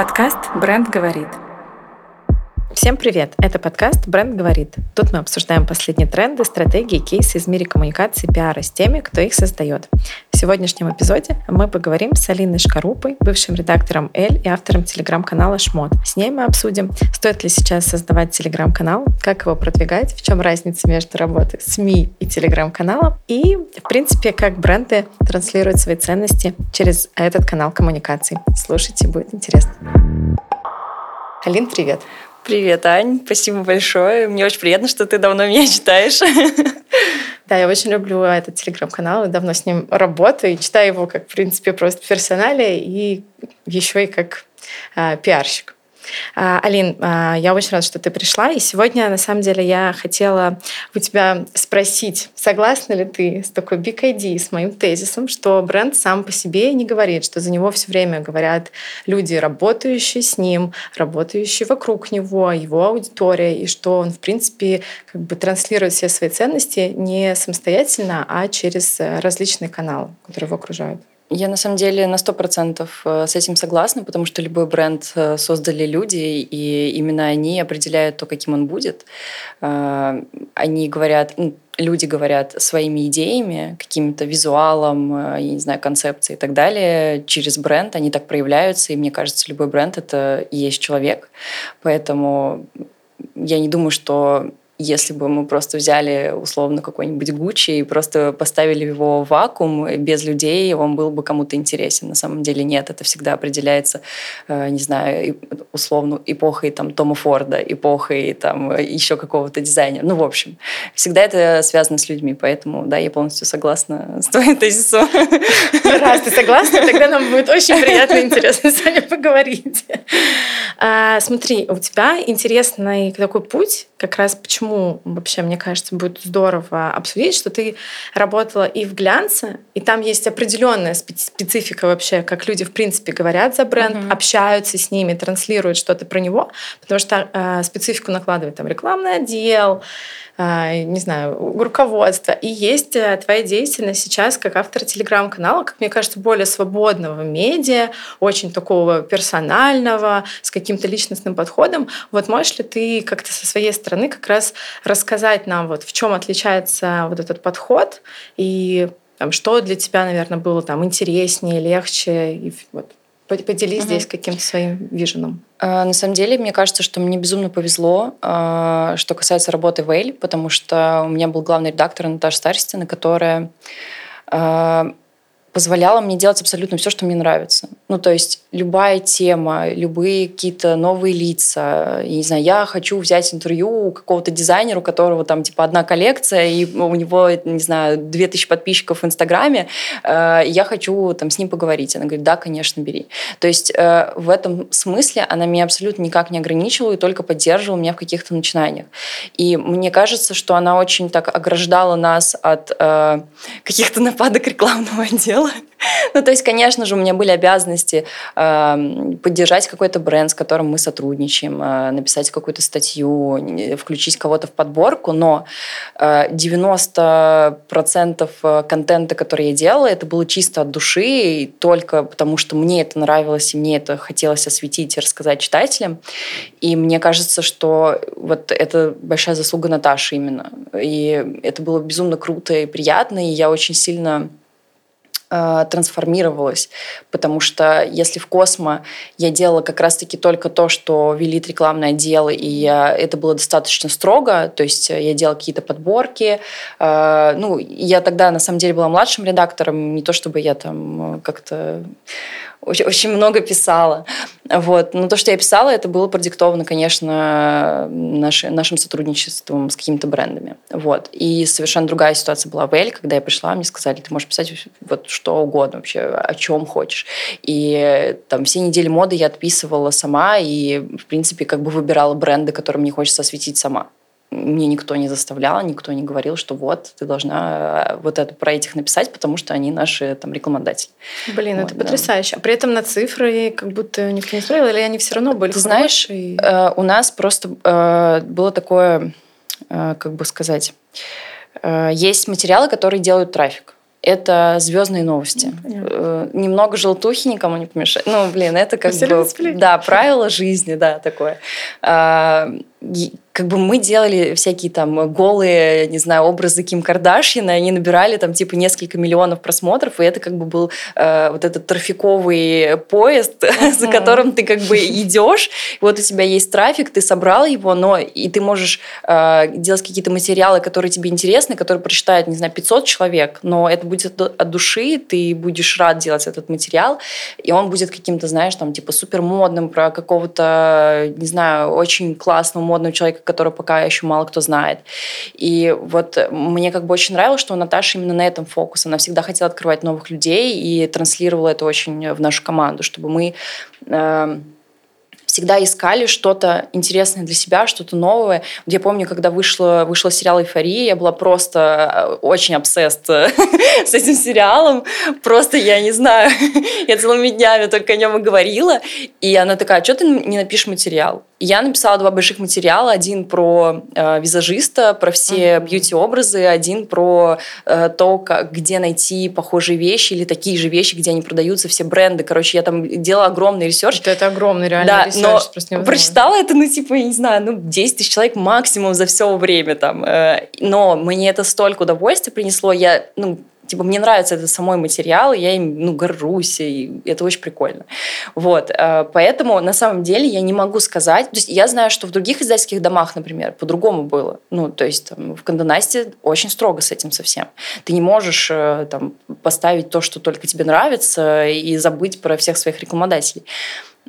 Подкаст «Бренд говорит». Всем привет! Это подкаст «Бренд говорит». Тут мы обсуждаем последние тренды, стратегии, кейсы из мира коммуникации и пиара с теми, кто их создает. В сегодняшнем эпизоде мы поговорим с Алиной Шкарупой, бывшим редактором «Эль» и автором телеграм-канала «Шмот». С ней мы обсудим, стоит ли сейчас создавать телеграм-канал, как его продвигать, в чем разница между работой СМИ и телеграм-каналом, и, в принципе, как бренды транслируют свои ценности через этот канал коммуникаций. Слушайте, будет интересно. Алин, привет! Привет, Ань. Спасибо большое. Мне очень приятно, что ты давно меня читаешь. Да, я очень люблю этот телеграм-канал давно с ним работаю. И читаю его как, в принципе, просто персонале и еще и как э, пиарщик. А, Алин, а, я очень рада, что ты пришла. И сегодня, на самом деле, я хотела у тебя спросить, согласна ли ты с такой big idea, с моим тезисом, что бренд сам по себе не говорит, что за него все время говорят люди, работающие с ним, работающие вокруг него, его аудитория, и что он, в принципе, как бы транслирует все свои ценности не самостоятельно, а через различные каналы, которые его окружают. Я на самом деле на сто процентов э, с этим согласна, потому что любой бренд э, создали люди, и именно они определяют то, каким он будет. Э, они говорят, ну, люди говорят своими идеями, каким-то визуалом, я не знаю, концепцией и так далее через бренд, они так проявляются, и мне кажется, любой бренд — это и есть человек. Поэтому я не думаю, что если бы мы просто взяли условно какой-нибудь Гуччи и просто поставили его в вакуум без людей, он был бы кому-то интересен. На самом деле нет, это всегда определяется, э, не знаю, условно эпохой там Тома Форда, эпохой там еще какого-то дизайнера. Ну, в общем, всегда это связано с людьми, поэтому, да, я полностью согласна с твоим тезисом. Раз ты согласна, тогда нам будет очень приятно и интересно с вами поговорить. А, смотри, у тебя интересный такой путь, как раз почему вообще, мне кажется, будет здорово обсудить, что ты работала и в глянце, и там есть определенная специфика вообще, как люди, в принципе, говорят за бренд, uh-huh. общаются с ними, транслируют что-то про него, потому что э, специфику накладывает там рекламный отдел, не знаю, руководства. И есть э, твоя деятельность сейчас как автор телеграм-канала, как мне кажется, более свободного медиа, очень такого персонального, с каким-то личностным подходом. Вот можешь ли ты как-то со своей стороны как раз рассказать нам, вот в чем отличается вот этот подход и там, что для тебя, наверное, было там интереснее, легче, и вот Поделись угу. здесь каким-то своим виженом. На самом деле, мне кажется, что мне безумно повезло, а, что касается работы в Эйль, потому что у меня был главный редактор Наташа Старостина, которая а, позволяла мне делать абсолютно все, что мне нравится. Ну, то есть любая тема, любые какие-то новые лица. Я не знаю, я хочу взять интервью у какого-то дизайнера, у которого там типа одна коллекция, и у него, не знаю, две тысячи подписчиков в Инстаграме. Э, я хочу там с ним поговорить. Она говорит, да, конечно, бери. То есть э, в этом смысле она меня абсолютно никак не ограничивала и только поддерживала меня в каких-то начинаниях. И мне кажется, что она очень так ограждала нас от э, каких-то нападок рекламного отдела Ну, то есть, конечно же, у меня были обязанности э, поддержать какой-то бренд, с которым мы сотрудничаем, э, написать какую-то статью, включить кого-то в подборку, но э, 90% э, контента, который я делала, это было чисто от души, и только потому что мне это нравилось, и мне это хотелось осветить и рассказать читателям. И мне кажется, что вот это большая заслуга Наташи именно. И это было безумно круто и приятно, и я очень сильно э, трансформировалась, потому что если в Космо я делала как раз-таки только то, что велит рекламное отдел, и я, это было достаточно строго, то есть я делала какие-то подборки, э, ну, я тогда на самом деле была младшим редактором, не то чтобы я там как-то очень, очень много писала. Вот. Но то, что я писала, это было продиктовано, конечно, наши, нашим сотрудничеством с какими-то брендами. Вот. И совершенно другая ситуация была в Эль, когда я пришла, мне сказали, ты можешь писать вот что угодно вообще, о чем хочешь. И там все недели моды я отписывала сама и, в принципе, как бы выбирала бренды, которые мне хочется осветить сама мне никто не заставлял, никто не говорил, что вот, ты должна э, вот это про этих написать, потому что они наши там рекламодатели. Блин, вот, это да. потрясающе. А при этом на цифры как будто никто не смотрел, или они все равно были Ты знаешь, э, у нас просто э, было такое, э, как бы сказать, э, есть материалы, которые делают трафик. это звездные новости. Понятно. Немного желтухи никому не помешает. Ну, блин, это как Все бы... Да, правило жизни, да, такое. Как бы мы делали всякие там голые, не знаю, образы Ким Кардашьян, и они набирали там типа несколько миллионов просмотров, и это как бы был э, вот этот трафиковый поезд, за которым ты как бы идешь, вот у тебя есть трафик, ты собрал его, но и ты можешь э, делать какие-то материалы, которые тебе интересны, которые прочитают, не знаю, 500 человек, но это будет от, от души, ты будешь рад делать этот материал, и он будет каким-то, знаешь, там типа супер модным про какого-то, не знаю, очень классного модного человека, которого пока еще мало кто знает. И вот мне как бы очень нравилось, что у Наташи именно на этом фокус. Она всегда хотела открывать новых людей и транслировала это очень в нашу команду, чтобы мы э, всегда искали что-то интересное для себя, что-то новое. Я помню, когда вышла, вышел сериал «Эйфория», я была просто э, очень obsessed с этим сериалом. Просто, я не знаю, я целыми днями только о нем и говорила. И она такая, что ты не напишешь материал? И я написала два больших материала. Один про э, визажиста, про все mm-hmm. бьюти-образы, один про э, то, как, где найти похожие вещи или такие же вещи, где они продаются, все бренды. Короче, я там делала огромный research. Это, это огромный реально да, research. Но прочитала это, ну, типа, я не знаю, ну, 10 тысяч человек максимум за все время там. Э, но мне это столько удовольствия принесло. Я, ну, типа, мне нравится этот самой материал, и я им, ну, горжусь, и это очень прикольно. Вот, э, поэтому, на самом деле, я не могу сказать, то есть я знаю, что в других издательских домах, например, по-другому было. Ну, то есть там, в Кандонасте очень строго с этим совсем. Ты не можешь э, там поставить то, что только тебе нравится, и забыть про всех своих рекламодателей.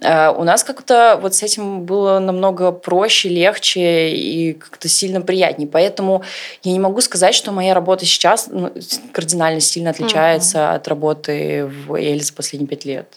Э, у нас как-то вот с этим было намного проще, легче и как-то сильно приятнее. Поэтому я не могу сказать, что моя работа сейчас ну, кардинально сильно отличается mm-hmm. от работы в Эль за последние пять лет.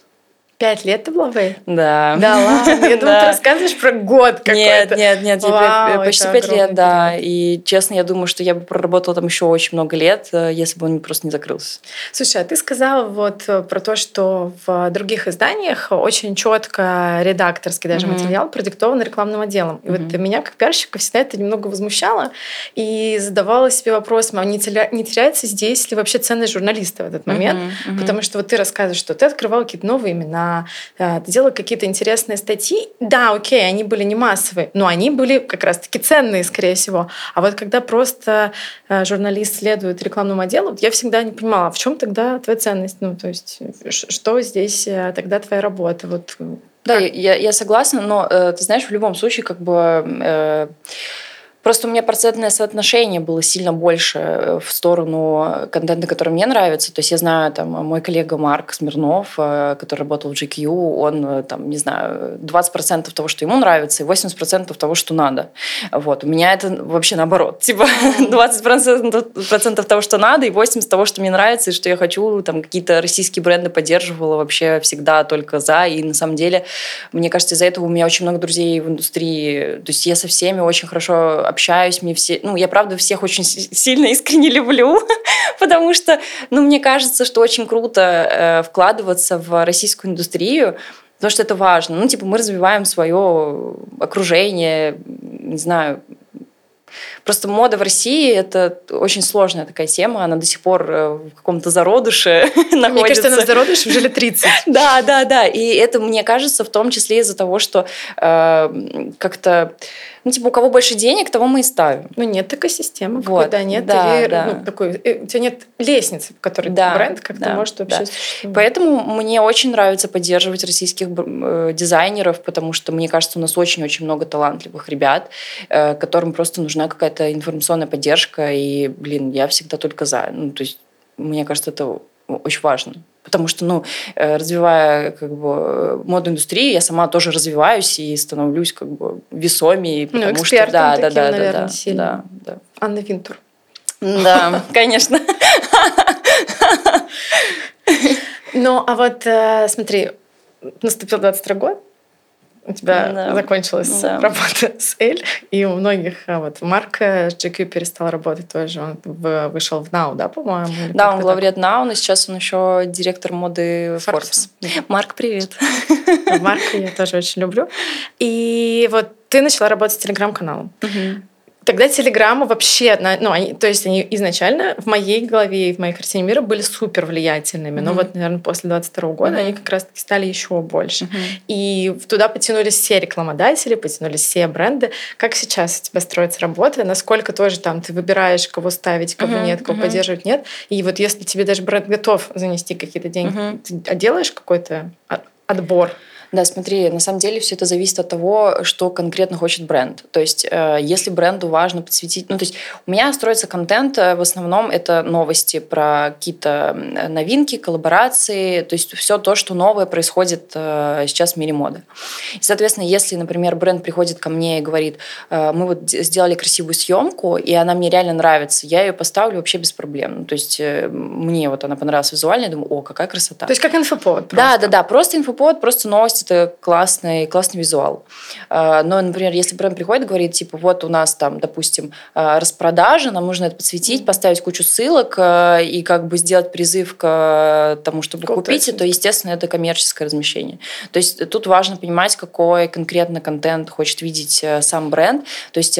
Пять лет ты была в? Да. Да ладно? Я думала, ты рассказываешь про год какой-то. Нет, нет, нет, Вау, почти пять лет, да. И честно, я думаю, что я бы проработала там еще очень много лет, э, если бы он просто не закрылся. Слушай, а ты сказала вот э, про то, что в других изданиях очень четко редакторский даже mm-hmm. материал продиктован рекламным отделом. И mm-hmm. вот меня, как пиарщика, всегда это немного возмущало. И задавала себе вопрос, а не, не теряется здесь ли вообще ценность журналиста в этот момент? Mm-hmm. Mm-hmm. Потому что вот ты рассказываешь, что ты открывал какие-то новые имена, Э, ты делала какие-то интересные статьи. Да, окей, они были не массовые, но они были как раз-таки ценные, скорее всего. А вот когда просто э, журналист следует рекламному отделу, я всегда не понимала, в чем тогда твоя ценность? Ну, то есть, что здесь э, тогда твоя работа? Вот да, я, я согласна, но ты знаешь, в любом случае, как бы э, Просто у меня процентное соотношение было сильно больше э, в сторону контента, который мне нравится. То есть я знаю, там, мой коллега Марк Смирнов, э, который работал в GQ, он, э, там, не знаю, 20% того, что ему нравится, и 80% того, что надо. Вот. У меня это вообще наоборот. Типа 20% того, что надо, и 80% того, что мне нравится, и что я хочу. Там какие-то российские бренды поддерживала вообще всегда только за. И на самом деле, мне кажется, из-за этого у меня очень много друзей в индустрии. То есть я со всеми очень хорошо общаюсь, мне все, ну, я правда всех очень сильно искренне люблю, потому что, ну, мне кажется, что очень круто э, вкладываться в российскую индустрию, потому что это важно. Ну, типа, мы развиваем свое окружение, не знаю, Просто мода в России – это очень сложная такая тема. Она до сих пор э, в каком-то зародыше находится. Мне кажется, она в зародыше уже лет 30. Да, да, да. И это, мне кажется, в том числе из-за того, что э, как-то ну, типа, у кого больше денег, того мы и ставим. Ну, нет такой системы, вот, когда нет, да, или, да. Ну, такой, э, у тебя нет лестницы, в которой да, бренд как-то да, может вообще да. существовать. Поэтому мне очень нравится поддерживать российских дизайнеров, потому что, мне кажется, у нас очень-очень много талантливых ребят, которым просто нужна какая-то информационная поддержка, и, блин, я всегда только за. Ну, то есть, мне кажется, это очень важно. Потому что, ну, э, развивая как бы модную индустрию, я сама тоже развиваюсь и становлюсь как бы весомее. Ну, потому ну, что да, таким, да, да, наверное, да, сильно. Да, да. Анна Винтур. Да, конечно. Ну, а вот э, смотри, наступил 22 год, у тебя да. закончилась да. работа с Эль, и у многих, а, вот Марк GQ перестал работать тоже, он вышел в Now, да, по-моему? Да, он главред Now, но сейчас он еще директор моды Forbes. Forbes. Марк, привет. Марка я тоже очень люблю. И вот ты начала работать с телеграм-каналом. Угу. Тогда телеграмма вообще, ну, они, то есть они изначально в моей голове и в моей картине мира были супер влиятельными, mm-hmm. но вот, наверное, после 22 года mm-hmm. они как раз-таки стали еще больше. Mm-hmm. И туда потянулись все рекламодатели, потянулись все бренды. Как сейчас у тебя строится работа? Насколько тоже там ты выбираешь, кого ставить, кого mm-hmm. нет, кого mm-hmm. поддерживать, нет? И вот если тебе даже бренд готов занести какие-то деньги, mm-hmm. ты а делаешь какой-то отбор? Да, смотри, на самом деле все это зависит от того, что конкретно хочет бренд. То есть, э, если бренду важно подсветить... Ну, то есть, у меня строится контент, э, в основном это новости про какие-то новинки, коллаборации, то есть, все то, что новое происходит э, сейчас в мире моды. И, соответственно, если, например, бренд приходит ко мне и говорит, мы вот сделали красивую съемку, и она мне реально нравится, я ее поставлю вообще без проблем. Ну, то есть, мне вот она понравилась визуально, я думаю, о, какая красота. То есть, как инфоповод просто. Да, да, да, просто инфоповод, просто новости это классный, классный визуал. А, но, например, если бренд приходит и говорит, типа, вот у нас там, допустим, а, распродажа, нам нужно это подсветить, поставить кучу ссылок а, и как бы сделать призыв к тому, чтобы Круто. купить, то, естественно, это коммерческое размещение. То есть тут важно понимать, какой конкретно контент хочет видеть сам бренд. То есть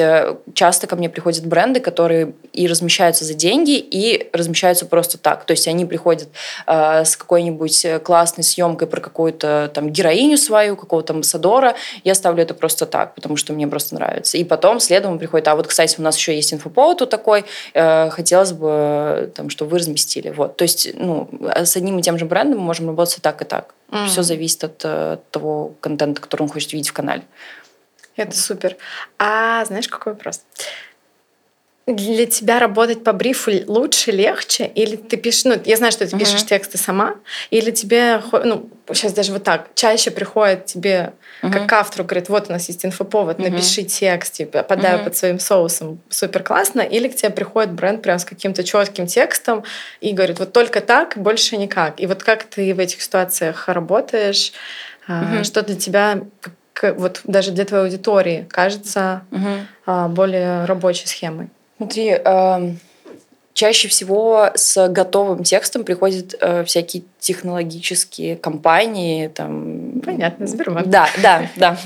часто ко мне приходят бренды, которые и размещаются за деньги, и размещаются просто так. То есть они приходят с какой-нибудь классной съемкой про какую-то там героиню, героиню свою, какого-то амбассадора, я ставлю это просто так, потому что мне просто нравится. И потом следом приходит, а вот, кстати, у нас еще есть инфоповод вот такой, э, хотелось бы, там, чтобы вы разместили. Вот. То есть, ну, с одним и тем же брендом мы можем работать и так, и так. Mm. Все зависит от э, того контента, который он хочет видеть в канале. Это супер. А знаешь, какой вопрос? Для тебя работать по брифу лучше, легче? Или ты пишешь, ну, я знаю, что ты пишешь uh-huh. тексты сама, или тебе, ну, сейчас даже вот так, чаще приходит тебе, uh-huh. как к автору, говорит, вот у нас есть инфоповод, uh-huh. напиши текст, типа, подай uh-huh. под своим соусом, супер классно, или к тебе приходит бренд прям с каким-то четким текстом и говорит, вот только так, больше никак. И вот как ты в этих ситуациях работаешь, uh-huh. что для тебя вот даже для твоей аудитории кажется uh-huh. более рабочей схемой? Смотри, э, чаще всего с готовым текстом приходят э, всякие технологические компании. Там... Понятно, Сбербанк. Да, да, да.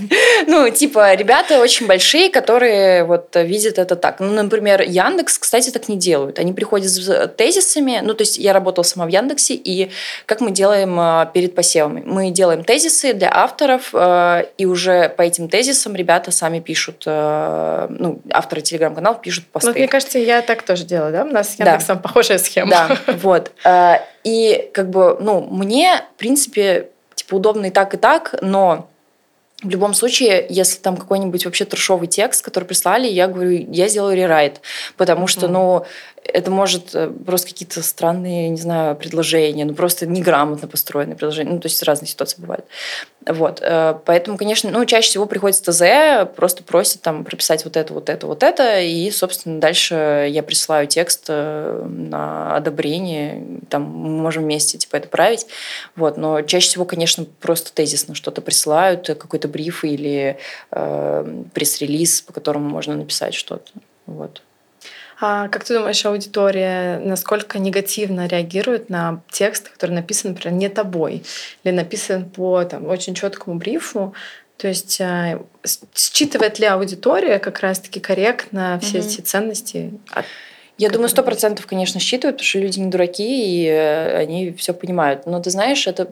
Ну, типа, ребята очень большие, которые вот видят это так. Ну, например, Яндекс, кстати, так не делают. Они приходят с тезисами. Ну, то есть я работала сама в Яндексе, и как мы делаем э, перед посевами? Мы делаем тезисы для авторов, э, и уже по этим тезисам ребята сами пишут, э, ну, авторы телеграм-каналов пишут посты. Ну, мне кажется, я так тоже делаю, да? У нас с Яндексом да. похожая схема. Да, вот. И как бы, ну, мне, в принципе, типа удобно и так, и так, но в любом случае, если там какой-нибудь вообще трешовый текст, который прислали, я говорю, я сделаю рерайт, потому что, ну, это может э, просто какие-то странные, не знаю, предложения, ну просто неграмотно построенные предложения. Ну, то есть разные ситуации бывают. Вот. Э, поэтому, конечно, ну, чаще всего приходит ТЗ, просто просит там прописать вот это, вот это, вот это, и, собственно, дальше я присылаю текст э, на одобрение, там мы можем вместе типа это править. Вот. Но чаще всего, конечно, просто тезисно что-то присылают, какой-то бриф или э, пресс-релиз, по которому можно написать что-то. Вот. А как ты думаешь, аудитория насколько негативно реагирует на текст, который написан, например, не тобой, или написан по там, очень четкому брифу? То есть э, считывает ли аудитория как раз-таки корректно все mm-hmm. эти ценности? Я думаю, сто процентов, конечно, считывают, потому что люди не дураки, и э, они все понимают. Но ты знаешь, это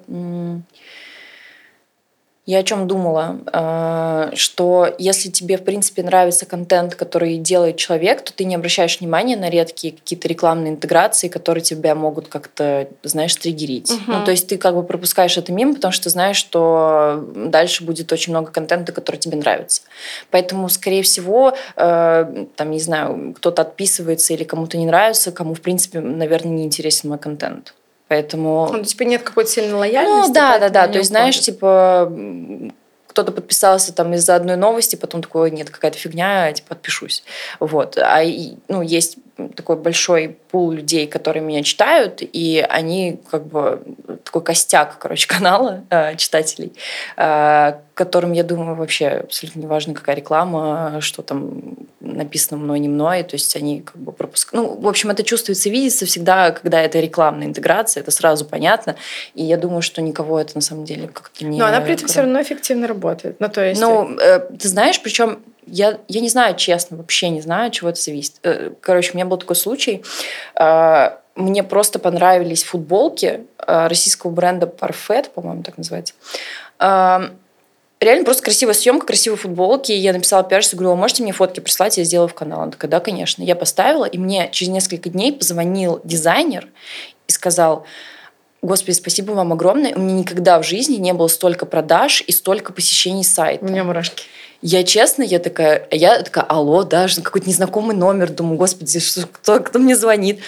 я о чем думала, э, что если тебе, в принципе, нравится контент, который делает человек, то ты не обращаешь внимания на редкие какие-то рекламные интеграции, которые тебя могут как-то, знаешь, триггерить. Угу. Ну, то есть ты как бы пропускаешь это мимо, потому что ты знаешь, что дальше будет очень много контента, который тебе нравится. Поэтому, скорее всего, э, там, не знаю, кто-то отписывается или кому-то не нравится, кому, в принципе, наверное, не интересен мой контент. Поэтому... Ну, типа нет какой-то сильной лояльности? Ну, да, да, да. То есть, знаешь, типа кто-то подписался там из-за одной новости, потом такой, нет, какая-то фигня, типа, подпишусь. Вот. А, ну, есть такой большой пул людей, которые меня читают, и они как бы такой костяк, короче, канала э, читателей, э, которым, я думаю, вообще абсолютно не важно, какая реклама, что там написано мной, не мной, то есть они как бы пропускают. Ну, в общем, это чувствуется, видится всегда, когда это рекламная интеграция, это сразу понятно, и я думаю, что никого это на самом деле как-то не... Но она при этом все равно эффективно работает, ну, то есть... Ну, э, ты знаешь, причем я, я не знаю, честно, вообще не знаю, чего это зависит. Э, короче, у меня был такой случай. А, мне просто понравились футболки а, российского бренда Parfait, по-моему, так называется. А, реально просто красивая съемка, красивые футболки. Я написала пиарщице, говорю, можете мне фотки прислать, я сделаю в канал. Она такая, да, конечно. Я поставила, и мне через несколько дней позвонил дизайнер и сказал, Господи, спасибо вам огромное. У меня никогда в жизни не было столько продаж и столько посещений сайта. У меня мурашки. Я честно, я такая, я такая, алло, да, какой-то незнакомый номер. Думаю, господи, что, кто, кто мне звонит?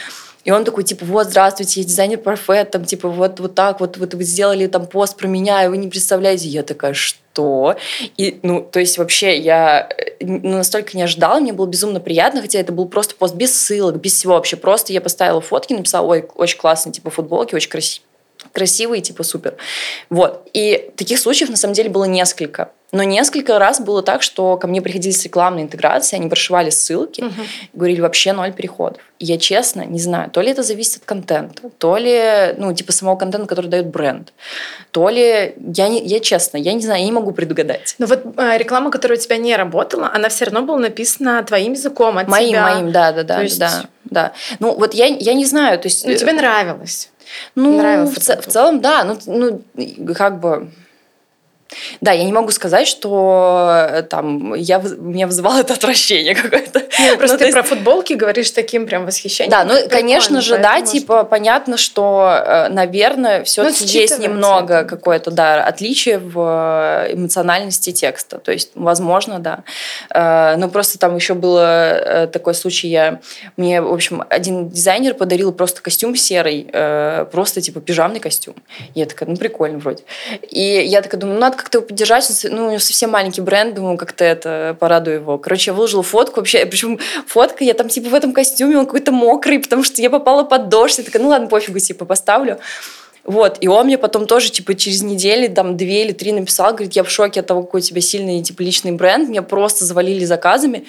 И он такой, типа, вот, здравствуйте, я дизайнер Парфет, там, типа, вот, вот так, вот, вот вы сделали там пост про меня, и вы не представляете. Я такая, что? И, ну, то есть вообще я ну, настолько не ожидала, мне было безумно приятно, хотя это был просто пост без ссылок, без всего вообще. Просто я поставила фотки, написала, ой, очень классные, типа, футболки, очень красивые красивые, типа супер. Вот. И таких случаев на самом деле было несколько. Но несколько раз было так, что ко мне приходились рекламные интеграции, они прошивали ссылки, угу. говорили вообще ноль переходов. И я честно не знаю, то ли это зависит от контента, то ли, ну, типа самого контента, который дает бренд, то ли, я, не, я честно, я не знаю, я не могу предугадать. Но вот э, реклама, которая у тебя не работала, она все равно была написана твоим языком, от моим, тебя. Моим, да, да, да, есть... да, да. Ну, вот я, я не знаю, то есть... Ну, тебе нравилось? Ну, Нравился в, в целом, да, ну, ну, как бы да, я не могу сказать, что э, там я, меня вызывало это отвращение какое-то. Нет, просто ну, ты есть... про футболки говоришь таким прям восхищением. Да, ну, конечно же, да, может... типа, понятно, что, э, наверное, все-таки ну, есть немного какое-то, да, отличие в э, эмоциональности текста. То есть, возможно, да. Но просто там еще было такой случай, я, мне, в общем, один дизайнер подарил просто костюм серый, просто, типа, пижамный костюм. Я такая, ну, прикольно вроде. И я такая думаю, ну, надо как-то его поддержать. Ну, у него совсем маленький бренд, думаю, как-то это порадую его. Короче, я выложила фотку вообще, причем фотка, я там типа в этом костюме, он какой-то мокрый, потому что я попала под дождь. Я такая, ну ладно, пофигу, типа поставлю. Вот, и он мне потом тоже, типа, через недели, там, две или три написал, говорит, я в шоке от того, какой у тебя сильный, типа, личный бренд, меня просто завалили заказами.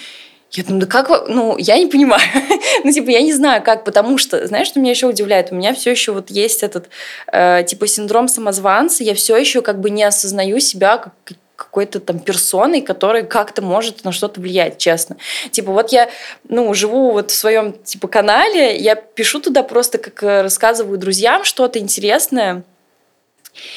Я думаю, да как, ну, я не понимаю. ну, типа, я не знаю, как, потому что, знаешь, что меня еще удивляет? У меня все еще вот есть этот, э, типа, синдром самозванца, я все еще как бы не осознаю себя как какой-то там персоной, которая как-то может на что-то влиять, честно. Типа вот я, ну, живу вот в своем, типа, канале, я пишу туда просто, как э, рассказываю друзьям что-то интересное,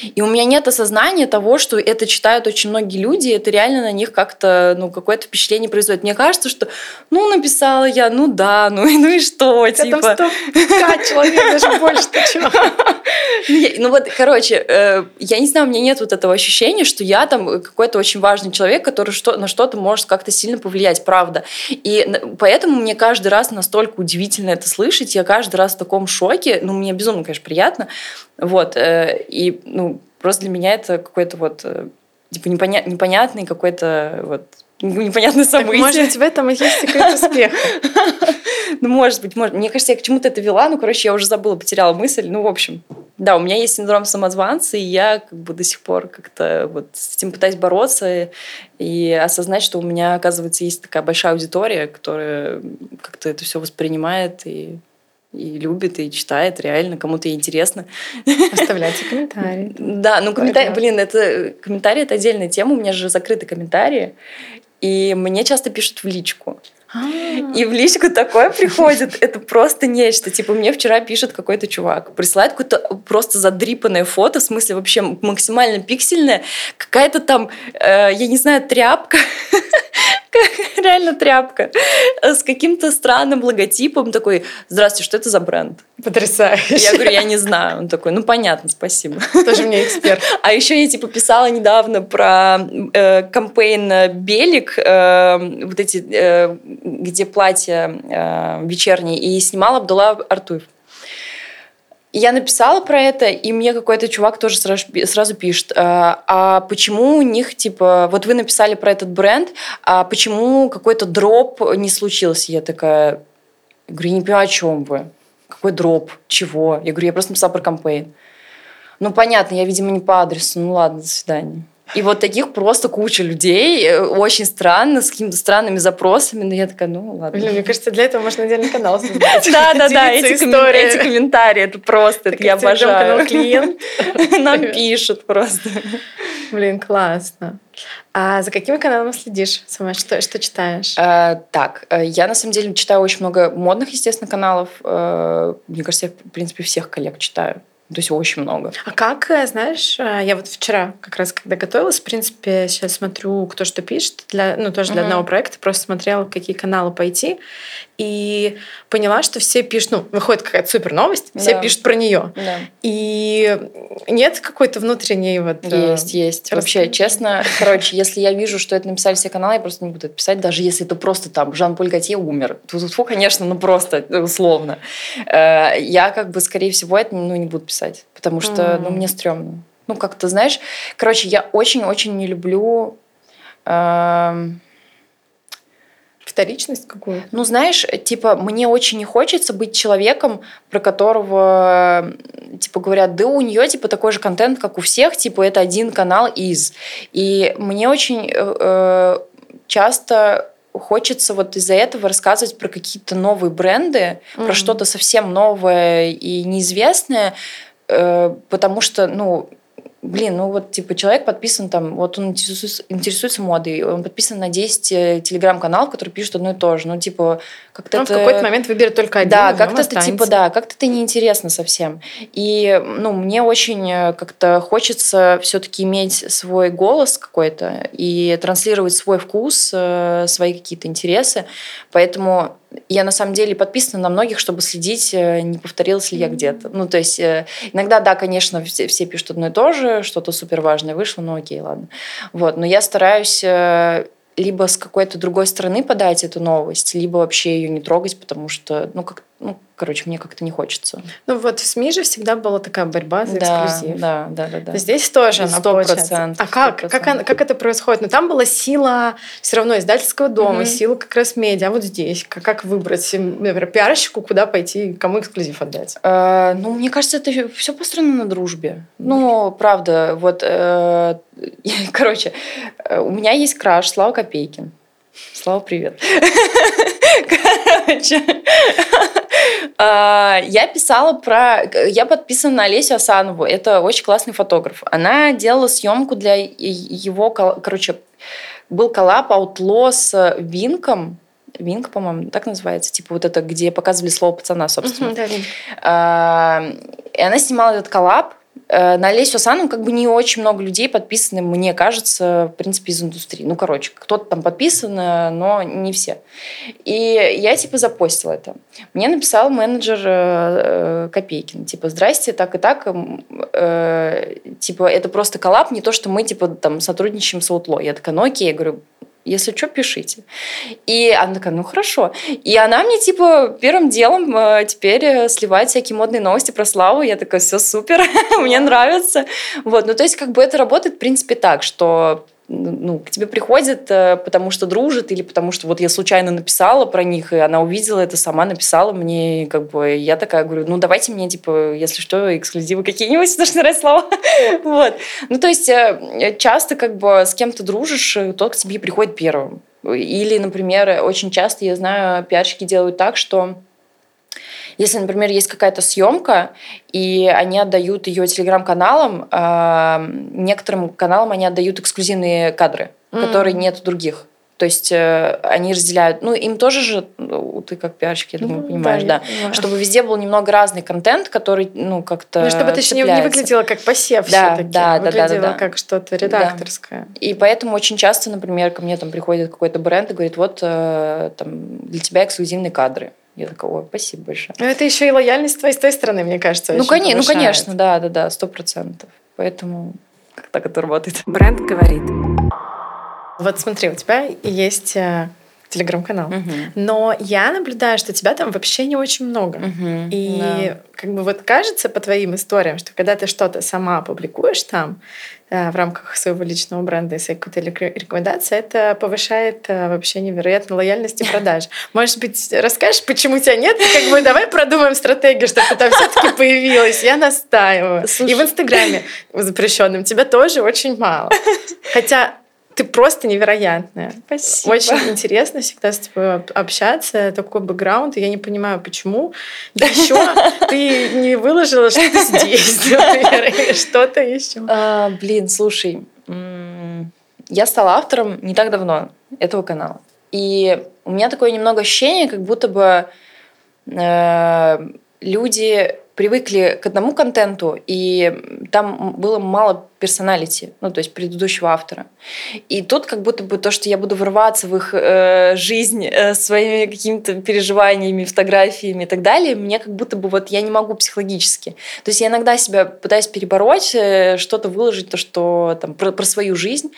и у меня нет осознания того, что это читают очень многие люди, и это реально на них как-то, ну, какое-то впечатление производит. Мне кажется, что, ну, написала я, ну да, ну, ну и что, это типа. Там 105 человек, даже больше, ты чего? Ну вот, короче, э, я не знаю, у меня нет вот этого ощущения, что я там какой-то очень важный человек, который что, на что-то может как-то сильно повлиять, правда. И поэтому мне каждый раз настолько удивительно это слышать, я каждый раз в таком шоке, ну, мне безумно, конечно, приятно, вот, э, и, ну, просто для меня это какой-то вот, э, типа, непоня непонятный какой-то вот непонятное событие. Так, может быть, в этом и есть секрет успеха. Ну, может быть, может. Мне кажется, я к чему-то это вела, ну, короче, я уже забыла, потеряла мысль. Ну, в общем, да, у меня есть синдром самозванца, и я как бы до сих пор как-то вот с этим пытаюсь бороться и осознать, что у меня, оказывается, есть такая большая аудитория, которая как-то это все воспринимает и и любит, и читает, реально, кому-то интересно. Оставляйте комментарии. Да, ну комментарии, блин, это комментарии это отдельная тема, у меня же закрыты комментарии, и мне часто пишут в личку. И в личку такое приходит, это просто нечто. Типа, мне вчера пишет какой-то чувак, присылает какое-то просто задрипанное фото, в смысле вообще максимально пиксельное, какая-то там, э, я не знаю, тряпка, реально тряпка, с каким-то странным логотипом, такой, здравствуйте, что это за бренд? Потрясающе. Я говорю, я не знаю. Он такой, ну понятно, спасибо. Тоже мне эксперт. А еще я типа писала недавно про э, кампейн Белик, э, вот эти, э, где платья э, вечерние, и снимала Абдулла Артуев я написала про это, и мне какой-то чувак тоже сразу, сразу пишет, а, а почему у них, типа, вот вы написали про этот бренд, а почему какой-то дроп не случился? Я такая, я говорю, не понимаю, о чем вы. Какой дроп? Чего? Я говорю, я просто написала про кампейн. Ну, понятно, я, видимо, не по адресу. Ну, ладно, до свидания. И вот таких просто куча людей, э, очень странно, с какими-то странными запросами, но я такая, ну ладно. Блин, мне кажется, для этого можно отдельный канал создать. Да-да-да, эти комментарии, это просто, это я обожаю. клиент. Нам пишут просто. Блин, классно. А за какими каналами следишь сама? Что, что читаешь? А, так, э, я на самом деле читаю очень много модных, естественно, каналов. Мне кажется, я, в принципе, всех коллег читаю. То есть очень много. А как, э, знаешь, э, я вот вчера как раз, когда готовилась, в принципе, сейчас смотрю, кто что пишет, для, ну, тоже для uh-huh. одного проекта, просто смотрела, какие каналы пойти, и поняла, что все пишут, ну, выходит какая-то супер новость, да. все пишут про нее. Да. И нет какой-то внутренней вот... Э, есть, есть. Вообще, честно, короче, если я вижу, что это написали все каналы, я просто не буду это писать, даже если это просто там Жан-Поль Готье умер. Фу, конечно, ну просто условно. Я как бы, скорее всего, это ну, не буду писать, потому что, ну, мне стрёмно. Ну, как-то, знаешь, короче, я очень-очень не люблю... Э, Вторичность какую? Ну, знаешь, типа, мне очень не хочется быть человеком, про которого, типа, говорят, да у нее, типа, такой же контент, как у всех, типа, это один канал из. И мне очень э, э часто хочется вот из-за этого рассказывать про какие-то новые бренды, mm-hmm. про что-то совсем новое и неизвестное, э, потому что, ну, блин, ну вот, типа, человек подписан там, вот он интересуется, интересуется модой, он подписан на 10 э, телеграм-каналов, которые пишут одно и то же. Ну, типа, как-то Он это... в какой-то момент выберет только один, Да, как-то это, типа, да, как-то это неинтересно совсем. И, ну, мне очень э, как-то хочется все таки иметь свой голос какой-то и транслировать свой вкус, э, свои какие-то интересы. Поэтому я на самом деле подписана на многих, чтобы следить, э, не повторилась ли я где-то. Ну, то есть э, иногда, да, конечно, все, все пишут одно и то же, что-то супер важное вышло, ну окей, ладно. Вот, но я стараюсь э, либо с какой-то другой стороны подать эту новость, либо вообще ее не трогать, потому что, ну, как, ну, короче, мне как-то не хочется. Ну вот в СМИ же всегда была такая борьба за да, эксклюзив. Да, да, да, да. Здесь тоже она получается. А как, как, она, как это происходит? Ну там была сила все равно издательского дома, угу. сила как раз медиа. А вот здесь как, как выбрать, например, пиарщику, куда пойти, кому эксклюзив отдать? Э, ну, мне кажется, это все построено на дружбе. Ну, правда, вот, э, короче, э, у меня есть краш Слава Копейкин. Слава, привет. Короче, я писала про... Я подписана на Олесю Асанову. Это очень классный фотограф. Она делала съемку для его... Короче, был коллап Outlaw с Винком. Винк, по-моему, так называется. Типа вот это, где показывали слово пацана, собственно. Да, и она снимала этот коллап. Э, на Лесю Асанову как бы не очень много людей подписаны, мне кажется, в принципе, из индустрии. Ну, короче, кто-то там подписан, э, но не все. И я, типа, запостила это. Мне написал менеджер э, Копейкин, типа, здрасте, так и так, типа, это просто коллап, не то, что мы, типа, там, сотрудничаем с Outlaw. Я такая, ну, окей, я говорю, если что, пишите. И она такая, ну хорошо. И она мне типа первым делом э, теперь э, сливает всякие модные новости про Славу. Я такая, все супер, мне нравится. Вот, ну то есть как бы это работает в принципе так, что ну, к тебе приходит, э, потому что дружит, или потому что вот я случайно написала про них, и она увидела это, сама написала мне, и как бы я такая говорю, ну, давайте мне, типа, если что, эксклюзивы какие-нибудь, потому что слова. вот. Ну, то есть э, часто как бы с кем-то дружишь, э, тот к тебе приходит первым. Или, например, очень часто, я знаю, пиарщики делают так, что если, например, есть какая-то съемка, и они отдают ее телеграм-каналам, э, некоторым каналам они отдают эксклюзивные кадры, mm. которые нет у других. То есть э, они разделяют, ну им тоже же, ну, ты как пиарщик, я думаю, mm, понимаешь, да, да, чтобы везде был немного разный контент, который, ну как-то. Ну чтобы это еще не, не выглядело как посев да, все-таки, да, да, выглядело да, да, да. как что-то редакторское. Да. И поэтому очень часто, например, ко мне там приходит какой-то бренд и говорит, вот э, там для тебя эксклюзивные кадры. Я такая, ой, спасибо большое. Но это еще и лояльность твоей с той стороны, мне кажется, ну, конечно, ну, конечно, да, да, да, сто процентов. Поэтому как так это работает. Бренд говорит. Вот смотри, у тебя есть э, телеграм-канал. Угу. Но я наблюдаю, что тебя там вообще не очень много. Угу, и да. как бы вот кажется по твоим историям, что когда ты что-то сама публикуешь там в рамках своего личного бренда и своей какой-то рекомендации, это повышает э, вообще невероятно лояльность и продаж. Может быть, расскажешь, почему тебя нет? И как бы давай продумаем стратегию, чтобы ты там все-таки появилась. Я настаиваю. Слушай. И в Инстаграме запрещенном тебя тоже очень мало. Хотя ты просто невероятная. Спасибо. Очень интересно всегда с тобой общаться. Такой бэкграунд. И я не понимаю, почему еще ты не выложила, что ты здесь, например, или что-то еще. А, блин, слушай. я стала автором не так давно этого канала. И у меня такое немного ощущение, как будто бы э, люди привыкли к одному контенту, и там было мало персоналити, ну, то есть предыдущего автора. И тут как будто бы то, что я буду врываться в их э, жизнь э, своими какими-то переживаниями, фотографиями и так далее, мне как будто бы вот я не могу психологически. То есть я иногда себя пытаюсь перебороть, э, что-то выложить, то, что там про, про свою жизнь,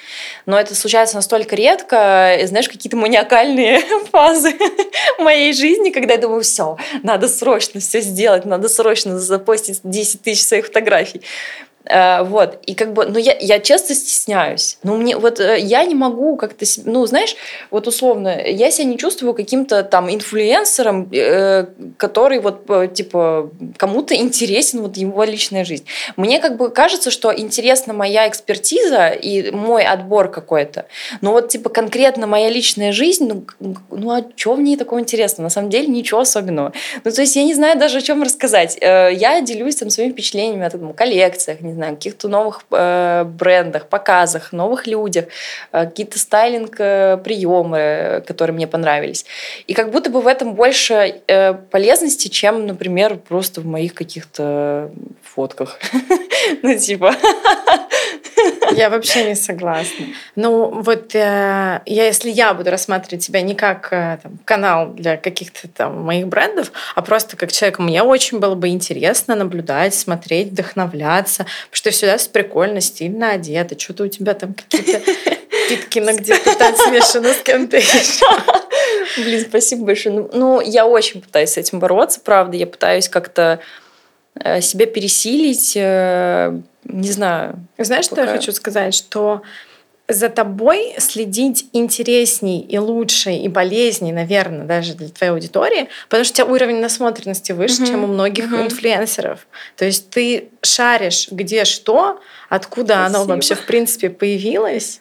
но это случается настолько редко, и, знаешь, какие-то маниакальные фазы моей жизни, когда я думаю, все, надо срочно все сделать, надо срочно запостить 10 тысяч своих фотографий. Э, вот, и как бы, ну, я, я часто стесняюсь. Но мне вот э, я не могу как-то, ну, знаешь, вот условно, я себя не чувствую каким-то там инфлюенсером, э, который вот, типа, кому-то интересен вот его личная жизнь. Мне как бы кажется, что интересна моя экспертиза и мой отбор какой-то. Но вот, типа, конкретно моя личная жизнь, ну, ну а что в ней такого интересного? На самом деле ничего особенного. Ну, то есть я не знаю даже, о чем рассказать. Я делюсь там своими впечатлениями о там, коллекциях, не знаю, каких-то новых э, брендах, показах, новых людях, э, какие-то стайлинг-приемы, э, которые мне понравились. И как будто бы в этом больше э, полезности, чем, например, просто в моих каких-то фотках. Ну, типа... Я вообще не согласна. Ну, вот э, я, если я буду рассматривать тебя не как э, там, канал для каких-то там моих брендов, а просто как человек, мне очень было бы интересно наблюдать, смотреть, вдохновляться, потому что всегда прикольно, стильно одета, что-то у тебя там какие-то питки на где-то там смешаны с кем-то Блин, спасибо большое. Ну, я очень пытаюсь с этим бороться, правда. Я пытаюсь как-то себя пересилить, э, не знаю. Знаешь, пока... что я хочу сказать? Что за тобой следить интересней и лучше и полезней, наверное, даже для твоей аудитории, потому что у тебя уровень насмотренности выше, uh-huh. чем у многих uh-huh. инфлюенсеров. То есть ты шаришь, где что, откуда Спасибо. оно вообще в принципе появилось,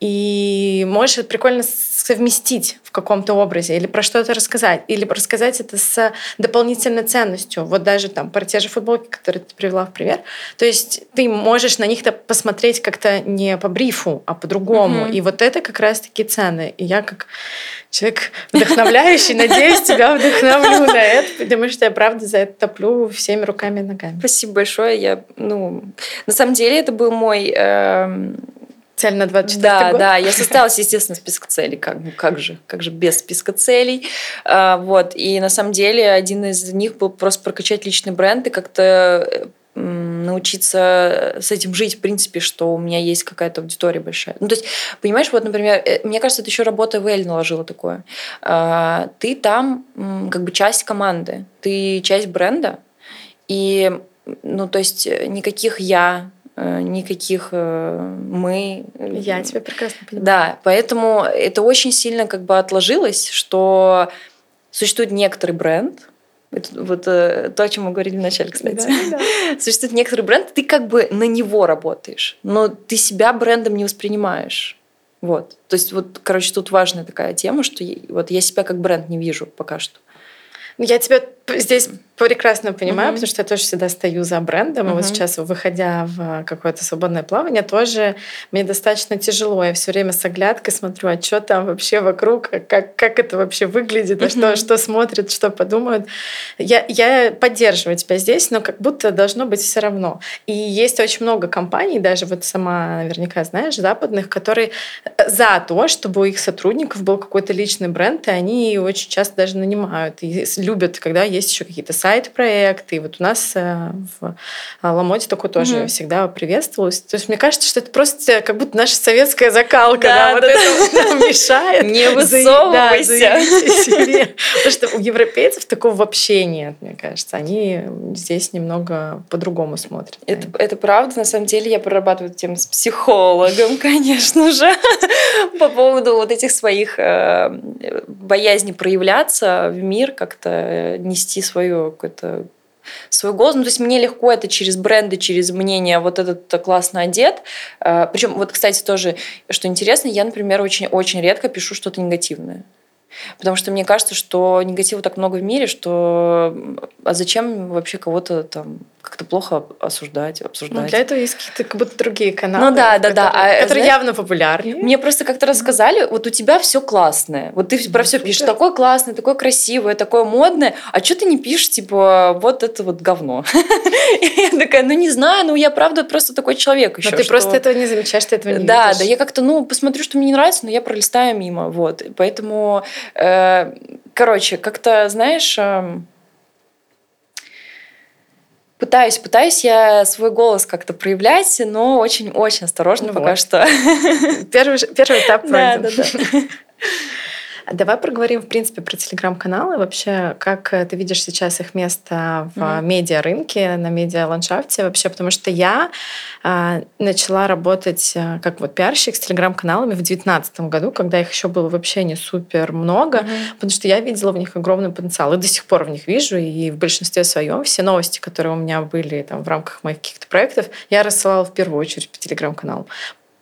и можешь прикольно совместить в каком-то образе или про что-то рассказать, или рассказать это с дополнительной ценностью. Вот даже там про те же футболки, которые ты привела в пример. То есть ты можешь на них-то посмотреть как-то не по брифу, а по-другому. Mm-hmm. И вот это как раз-таки цены. И я как человек вдохновляющий, надеюсь, тебя вдохновлю на это, потому что я правда за это топлю всеми руками и ногами. Спасибо большое. Я, ну, на самом деле это был мой эм, Цель на 24 да, год? Да, я составилась, естественно, список целей. Как, как же, как же без списка целей. А, вот. И на самом деле один из них был просто прокачать личный бренд и как-то научиться с этим жить, в принципе, что у меня есть какая-то аудитория большая. Ну, то есть, понимаешь, вот, например, э, мне кажется, это еще работа в Эль наложила такое. А, ты там как бы часть команды, ты часть бренда, и, ну, то есть, никаких я, Э, никаких э, мы. Я тебя прекрасно понимаю. Да, поэтому это очень сильно как бы отложилось, что существует некоторый бренд, это вот э, то, о чем мы говорили в начале, кстати. Да, да. Существует некоторый бренд, ты как бы на него работаешь, но ты себя брендом не воспринимаешь. Вот. То есть вот, короче, тут важная такая тема, что я, вот я себя как бренд не вижу пока что. Я тебя здесь прекрасно понимаю, mm-hmm. потому что я тоже всегда стою за брендом. Mm-hmm. И вот сейчас, выходя в какое-то свободное плавание, тоже мне достаточно тяжело. Я все время с оглядкой смотрю, а что там вообще вокруг, как, как это вообще выглядит, mm-hmm. а что, что смотрят, что подумают. Я, я поддерживаю тебя здесь, но как будто должно быть все равно. И есть очень много компаний, даже вот сама наверняка знаешь, западных, которые за то, чтобы у их сотрудников был какой-то личный бренд, и они очень часто даже нанимают и любят, когда есть еще какие-то сайт-проекты. И вот у нас э, в Ламоте такое тоже mm-hmm. всегда приветствовалось. То есть мне кажется, что это просто как будто наша советская закалка. Да, да, вот да, это нам мешает. Не высовывайся. Потому что у европейцев такого вообще нет, мне кажется. Они здесь немного по-другому смотрят. Это, это правда. На самом деле я прорабатываю тему с психологом, конечно же, по поводу вот этих своих э, боязни проявляться в мир, как-то нести свое какое-то свой голос. Ну, то есть мне легко это через бренды, через мнение, вот этот классно одет. А, Причем, вот, кстати, тоже, что интересно, я, например, очень-очень редко пишу что-то негативное. Потому что мне кажется, что негатива так много в мире, что а зачем вообще кого-то там как-то плохо осуждать, обсуждать. Ну, для этого есть какие-то как будто другие каналы. Ну да, да, да. Которые, а, которые знаешь, явно популярнее. Мне просто как-то рассказали, вот у тебя все классное. Вот ты про все пишешь, такое классное, такое красивое, такое модное, а что ты не пишешь, типа, вот это вот говно? Я такая, ну не знаю, ну я правда просто такой человек еще. Но ты просто этого не замечаешь, ты этого не Да, да, я как-то, ну, посмотрю, что мне не нравится, но я пролистаю мимо, вот. Поэтому, короче, как-то, знаешь эм, Пытаюсь, пытаюсь я свой голос как-то проявлять, но очень-очень осторожно ну пока вот. что. Первый, первый этап пройден. Да, да, да. Давай проговорим, в принципе, про телеграм-каналы. Вообще, как ты видишь сейчас их место в mm-hmm. медиа-рынке, на медиа-ландшафте вообще? Потому что я э, начала работать э, как вот пиарщик с телеграм-каналами в 2019 году, когда их еще было вообще не супер много, mm-hmm. потому что я видела в них огромный потенциал. И до сих пор в них вижу, и в большинстве своем все новости, которые у меня были там, в рамках моих каких-то проектов, я рассылала в первую очередь по телеграм-каналам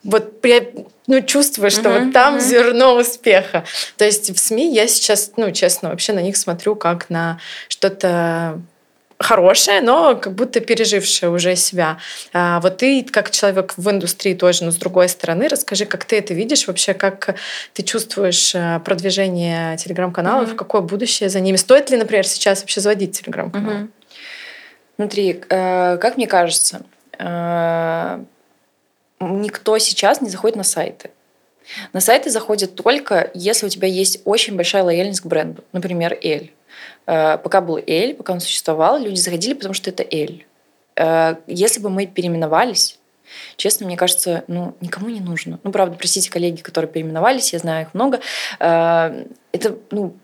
вот я ну, чувствую, что uh-huh, вот там uh-huh. зерно успеха. То есть в СМИ я сейчас, ну, честно, вообще на них смотрю как на что-то хорошее, но как будто пережившее уже себя. А вот ты, как человек в индустрии тоже, но с другой стороны, расскажи, как ты это видишь вообще, как ты чувствуешь э, продвижение телеграм-каналов, mm-hmm. какое будущее за ними? Стоит ли, например, сейчас вообще заводить телеграм-канал? Mm-hmm. Смотри, э, как мне кажется, э, никто сейчас не заходит на сайты. На сайты заходят только, если у тебя есть очень большая лояльность к бренду. Например, Эль. Э, пока был Эль, пока он существовал, люди заходили, потому что это Эль. Э, если бы мы переименовались, честно, мне кажется, ну, никому не нужно. Ну, правда, простите, коллеги, которые переименовались, я знаю их много. Э, это, ну,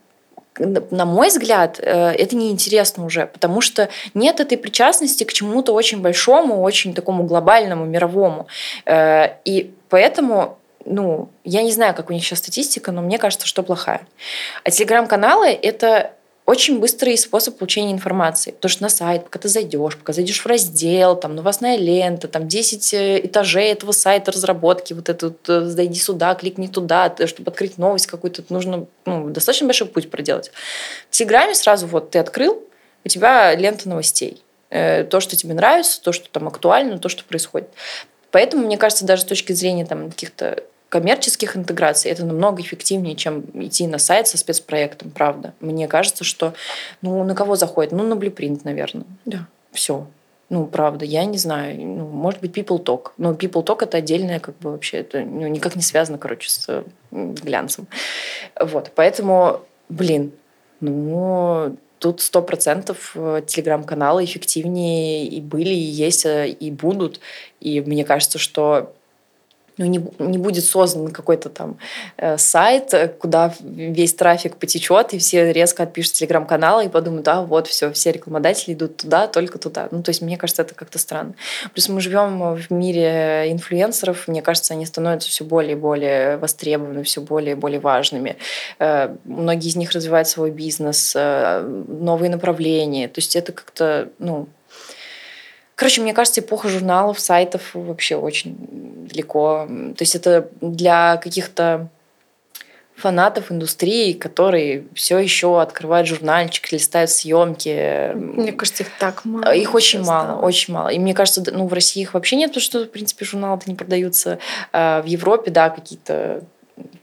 на мой взгляд, э, это неинтересно уже, потому что нет этой причастности к чему-то очень большому, очень такому глобальному, мировому. Э, и поэтому ну, я не знаю, как у них сейчас статистика, но мне кажется, что плохая. А телеграм-каналы — это очень быстрый способ получения информации. Потому что на сайт, пока ты зайдешь, пока зайдешь в раздел, там новостная лента, там 10 э, этажей этого сайта разработки, вот этот, э, зайди сюда, кликни туда, чтобы открыть новость какую-то, нужно ну, достаточно большой путь проделать. В Телеграме сразу вот ты открыл, у тебя лента новостей. Э, то, что тебе нравится, то, что там актуально, то, что происходит. Поэтому, мне кажется, даже с точки зрения там, каких-то коммерческих интеграций это намного эффективнее, чем идти на сайт со спецпроектом, правда. Мне кажется, что ну на кого заходит? Ну на Blueprint, наверное. Да. Все. Ну, правда, я не знаю. Ну, может быть, People Talk. Но People Talk это отдельное, как бы вообще, это ну, никак не связано, короче, с глянцем. Вот. Поэтому, блин, ну, тут сто процентов э, телеграм-каналы эффективнее и были, и есть, э, и будут. И мне кажется, что ну, не, не будет создан какой-то там э, сайт, э, куда весь трафик потечет, и все резко отпишут телеграм-каналы и подумают, да, вот все, все рекламодатели идут туда, только туда. Ну, то есть, мне кажется, это как-то странно. Плюс мы живем в мире инфлюенсеров, мне кажется, они становятся все более и более востребованы, все более и более важными. Э, многие из них развивают свой бизнес, э, новые направления. То есть, это как-то, ну, Короче, мне кажется, эпоха журналов, сайтов вообще очень далеко. То есть это для каких-то фанатов индустрии, которые все еще открывают журнальчик, листают съемки. Мне кажется, их так мало. Их очень мало, стало. очень мало. И мне кажется, ну, в России их вообще нет, потому что, в принципе, журналы-то не продаются. А в Европе, да, какие-то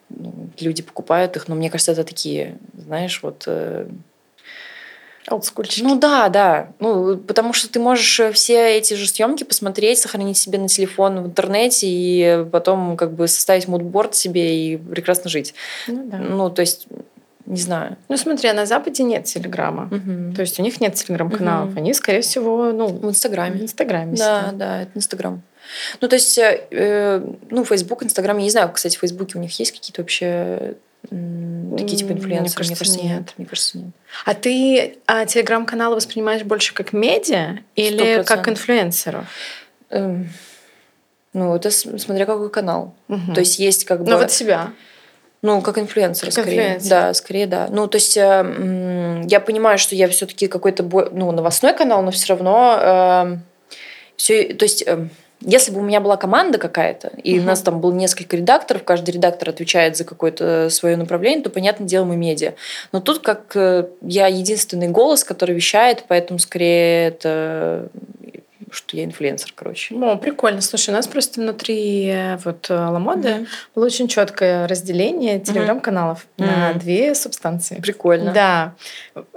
ну, люди покупают их, но мне кажется, это такие, знаешь, вот э, Олдскульчики. Ну да, да. Ну, потому что ты можешь э, все эти же съемки посмотреть, сохранить себе на телефон в интернете и потом как бы составить мудборд себе и прекрасно жить. Ну, да. ну то есть не знаю. Ну, смотри, а на Западе нет Телеграма. Угу. То есть у них нет Телеграм-каналов. Угу. Они, скорее всего, ну... В Инстаграме. В Инстаграме. Да, сидят. да, это Инстаграм. Ну, то есть, э, ну, Фейсбук, Инстаграм, я не знаю, кстати, в Фейсбуке у них есть какие-то вообще такие типа инфлюенсеры? Мне кажется, Мне кажется нет. нет. Мне кажется, нет. А ты а, телеграм-каналы воспринимаешь больше как медиа или 100%. как инфлюенсеров? Эм, ну, это смотря какой канал. Угу. То есть есть как бы... Ну, вот себя. Ну, как инфлюенсер, как скорее. Инфлюенсер. Да, скорее, да. Ну, то есть э, я понимаю, что я все-таки какой-то ну, новостной канал, но все равно э, все, то есть э, Если бы у меня была команда какая-то, и Мгм. у нас там было несколько редакторов, каждый редактор отвечает за какое-то свое направление, то, понятное дело, мы медиа. Но тут как э, я единственный голос, который вещает, поэтому скорее это что я инфлюенсер, короче. О, прикольно. Слушай, у нас просто внутри э, вот э, Ламоды Мгм. было очень четкое разделение телеграм-каналов на Мгм. две субстанции. Прикольно. Да,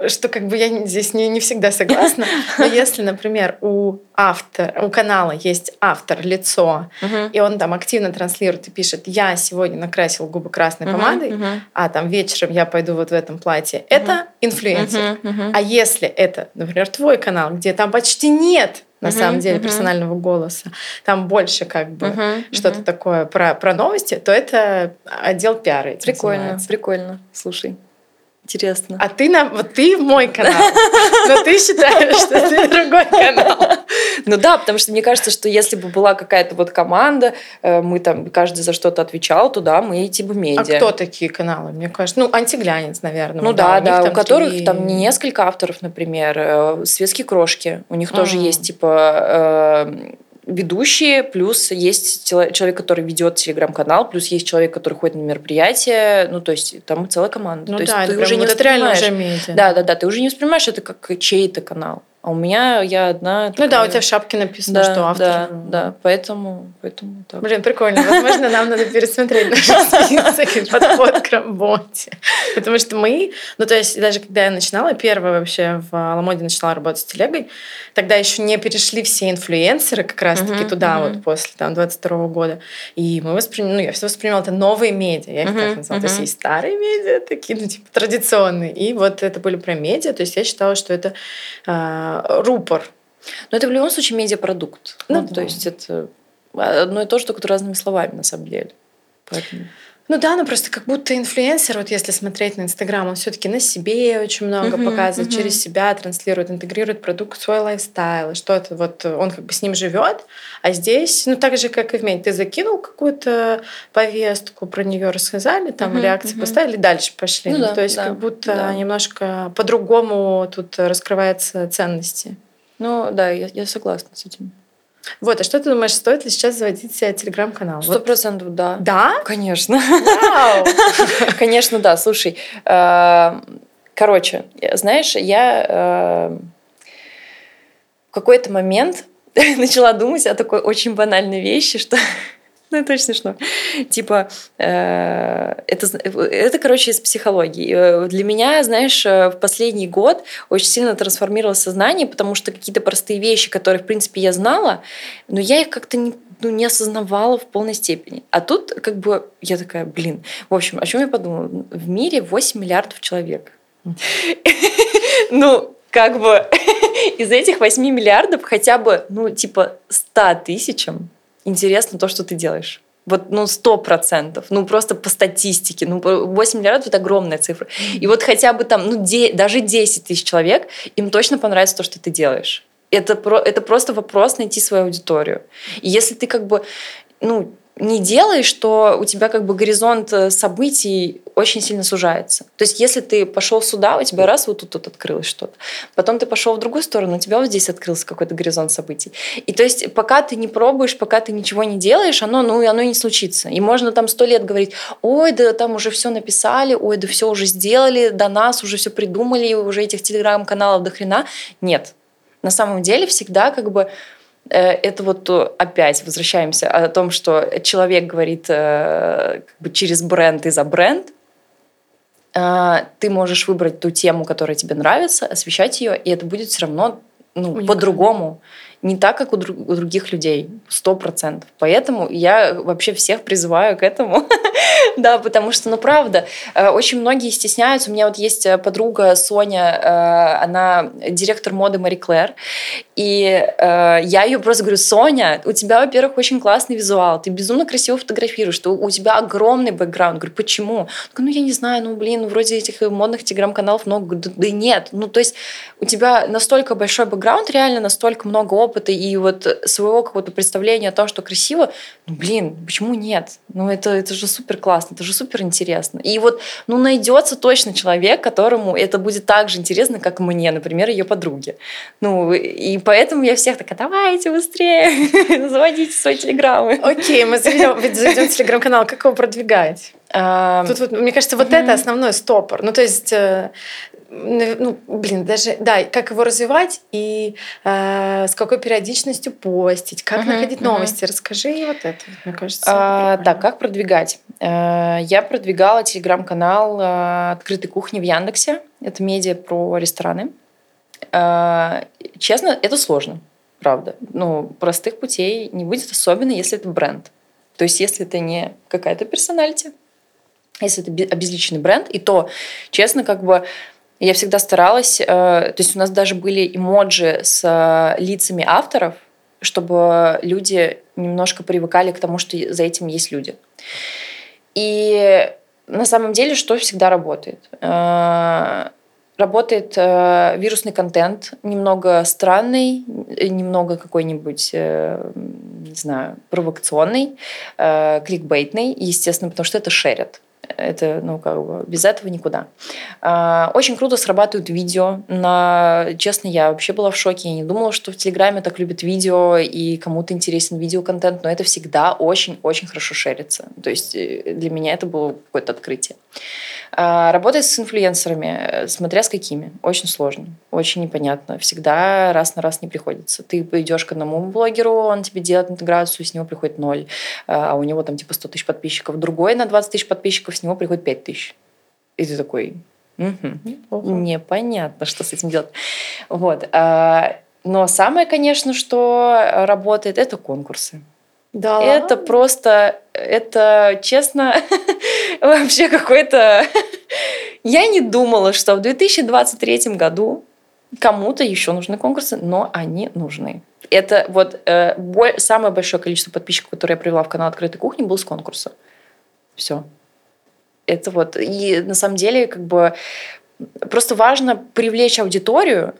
что как бы я здесь не, не всегда согласна. Но если, например, у автора, у канала есть автор, лицо, Мгм. и он там активно транслирует и пишет, я сегодня накрасил губы красной Мгм, помадой, мгм. а там вечером я пойду вот в этом платье. Это инфлюенсер. Мгм, мгм. А если это, например, твой канал, где там почти нет на Мгм, самом деле мгм. персонального голоса, там больше как бы Мгм, что-то мгм. такое про, про новости, то это отдел пиара этим Прикольно, занимается. прикольно. Слушай, интересно. А ты на вот ты мой канал, но ты считаешь, что ты другой канал. Ну да, потому что мне кажется, что если бы была какая-то вот команда, э, мы там каждый за что-то отвечал, то да, мы идти бы А медиа. кто такие каналы? Мне кажется, ну антиглянец, наверное. Ну да, да, у которых там не несколько авторов, например, э, светские крошки. У них тоже Мгм. есть типа э, ведущие, плюс есть человек, который ведет телеграм-канал, плюс есть человек, который ходит на мероприятия. Ну, то есть там целая команда. Ну то есть да, ты это уже не вот это реально уже медиа. Да, да, да, ты уже не воспринимаешь это как чей-то канал. А у меня я одна. Ну да, у тебя в шапке написано, да, что автор. Да, да, поэтому, поэтому так. Блин, прикольно. Возможно, нам надо пересмотреть наш список подход к работе. Потому что мы, ну то есть даже когда я начинала, первая вообще в Аламоде начинала работать с телегой, тогда еще не перешли все инфлюенсеры как раз-таки туда вот после там 22 года. И мы воспринимали, ну я все воспринимала это новые медиа, я их так назвала. То есть есть старые медиа, такие, ну типа традиционные. И вот это были про медиа, то есть я считала, что это а, рупор Но это в любом случае медиапродукт. Ну Ну, да. то есть это одно и то же, только разными словами на самом деле. Поэтому... Ну да, ну просто как будто инфлюенсер, вот если смотреть на Инстаграм, он все-таки на себе очень много Мгм, показывает, мгм. через себя транслирует, интегрирует продукт в свой lifestyle, и что-то вот он как бы с ним живет, а здесь, ну так же, как и в медиа, ты закинул какую-то повестку, про нее рассказали, там Мгм, реакции мгм. поставили, дальше пошли. Ну Ну, да, то есть да, как будто да. немножко по-другому тут раскрываются ценности. Ну да, я, я согласна с этим. Вот, а что ты думаешь, стоит ли сейчас заводить себе телеграм-канал? Сто Вот. процентов да. Да? Конечно. Вау! Конечно, да. Слушай, э, короче, знаешь, я э, в какой-то момент начала думать о такой очень банальной вещи, что ну, это очень смешно. Типа, э, это, это, короче, из психологии. Э, Для меня, знаешь, э, в последний год очень сильно трансформировалось сознание, потому что какие-то простые вещи, которые, в принципе, я знала, но я их как-то не, ну, не осознавала в полной степени. А тут, как бы, я такая, блин. В общем, о чем я подумала? В мире 8 миллиардов человек. Ну, как бы из этих 8 миллиардов хотя бы, ну, типа 100 тысячам интересно то, что ты делаешь. Вот, ну, сто процентов. Ну, просто по статистике. Ну, 8 миллиардов – это огромная цифра. И вот хотя бы там, ну, де- даже 10 тысяч человек, им точно понравится то, что ты делаешь. Это, про, это просто вопрос найти свою аудиторию. И если ты как бы, ну, не делаешь, то у тебя как бы горизонт э, событий очень сильно сужается. То есть если ты пошел сюда, у тебя раз вот тут, тут открылось что-то. Потом ты пошел в другую сторону, у тебя вот здесь открылся какой-то горизонт событий. И то есть пока ты не пробуешь, пока ты ничего не делаешь, оно, ну, оно не случится. И можно там сто лет говорить, ой, да там уже все написали, ой, да все уже сделали, до нас уже все придумали, уже этих телеграм-каналов до хрена. Нет. На самом деле всегда как бы это вот э, опять возвращаемся о том, что человек говорит э, как бы через бренд и за бренд. Э, Ты можешь выбрать ту тему, которая тебе нравится, освещать ее, и это будет все равно ну, по-другому. Не так, как у, друг- у других людей, сто процентов. Поэтому я вообще всех призываю к этому. Да, потому что, ну, правда, э, очень многие стесняются. У меня вот есть э, подруга Соня, э, она директор моды Мари Клэр, и я ее просто говорю, Соня, у тебя, во-первых, очень классный визуал, ты безумно красиво фотографируешь, ты- у тебя огромный бэкграунд. Говорю, почему? Ну, я не знаю, ну, блин, ну, вроде этих модных телеграм-каналов много. Да, да нет. Ну, то есть у тебя настолько большой бэкграунд реально настолько много опыта и вот своего какого-то представления о том, что красиво, ну, блин, почему нет? Ну, это, это же супер классно, это же супер интересно. И вот, ну, найдется точно человек, которому это будет так же интересно, как мне, например, ее подруге. Ну, и поэтому я всех такая, давайте быстрее, заводите свои телеграммы. Окей, мы в телеграм-канал, как его продвигать? Тут вот, мне кажется, вот это основной стопор. Ну, то есть э, ну, блин, даже, да, как его развивать и э, с какой периодичностью постить, как uh-huh, находить новости. Uh-huh. Расскажи вот это, мне кажется. А, да, как продвигать? Э, я продвигала телеграм-канал э, «Открытой кухни» в Яндексе. Это медиа про рестораны. Э, честно, это сложно, правда. Ну, простых путей не будет, особенно если это бренд. То есть, если это не какая-то персоналити, если это обезличенный бренд, и то, честно, как бы я всегда старалась, э, то есть у нас даже были эмоджи с э, лицами авторов, чтобы люди немножко привыкали к тому, что за этим есть люди. И на самом деле что всегда работает? Э, работает вирусный контент, немного странный, немного какой-нибудь, не знаю, провокационный, кликбейтный, естественно, потому что это шерят. Это, ну, как бы, без этого никуда. А, очень круто срабатывают видео. На... Честно, я вообще была в шоке. Я не думала, что в Телеграме так любят видео, и кому-то интересен видеоконтент, но это всегда очень-очень хорошо шерится. То есть э, для меня это было какое-то открытие. А, работать с инфлюенсерами, э, смотря с какими, очень сложно, очень непонятно. Всегда раз на раз не приходится. Ты идешь к одному блогеру, он тебе делает интеграцию, с него приходит ноль, а у него там типа 100 тысяч подписчиков. Другой на 20 тысяч подписчиков, с него приходит 5 тысяч. И ты такой, угу, непонятно, что с этим делать. Вот. А, но самое, конечно, что работает, это конкурсы. Да. Это просто, это честно, вообще какой-то... Я не думала, что в 2023 году кому-то еще нужны конкурсы, но они нужны. Это вот э, самое большое количество подписчиков, которые я привела в канал Открытой кухни, был с конкурса. Все. Это вот. И на самом деле, как бы, просто важно привлечь аудиторию,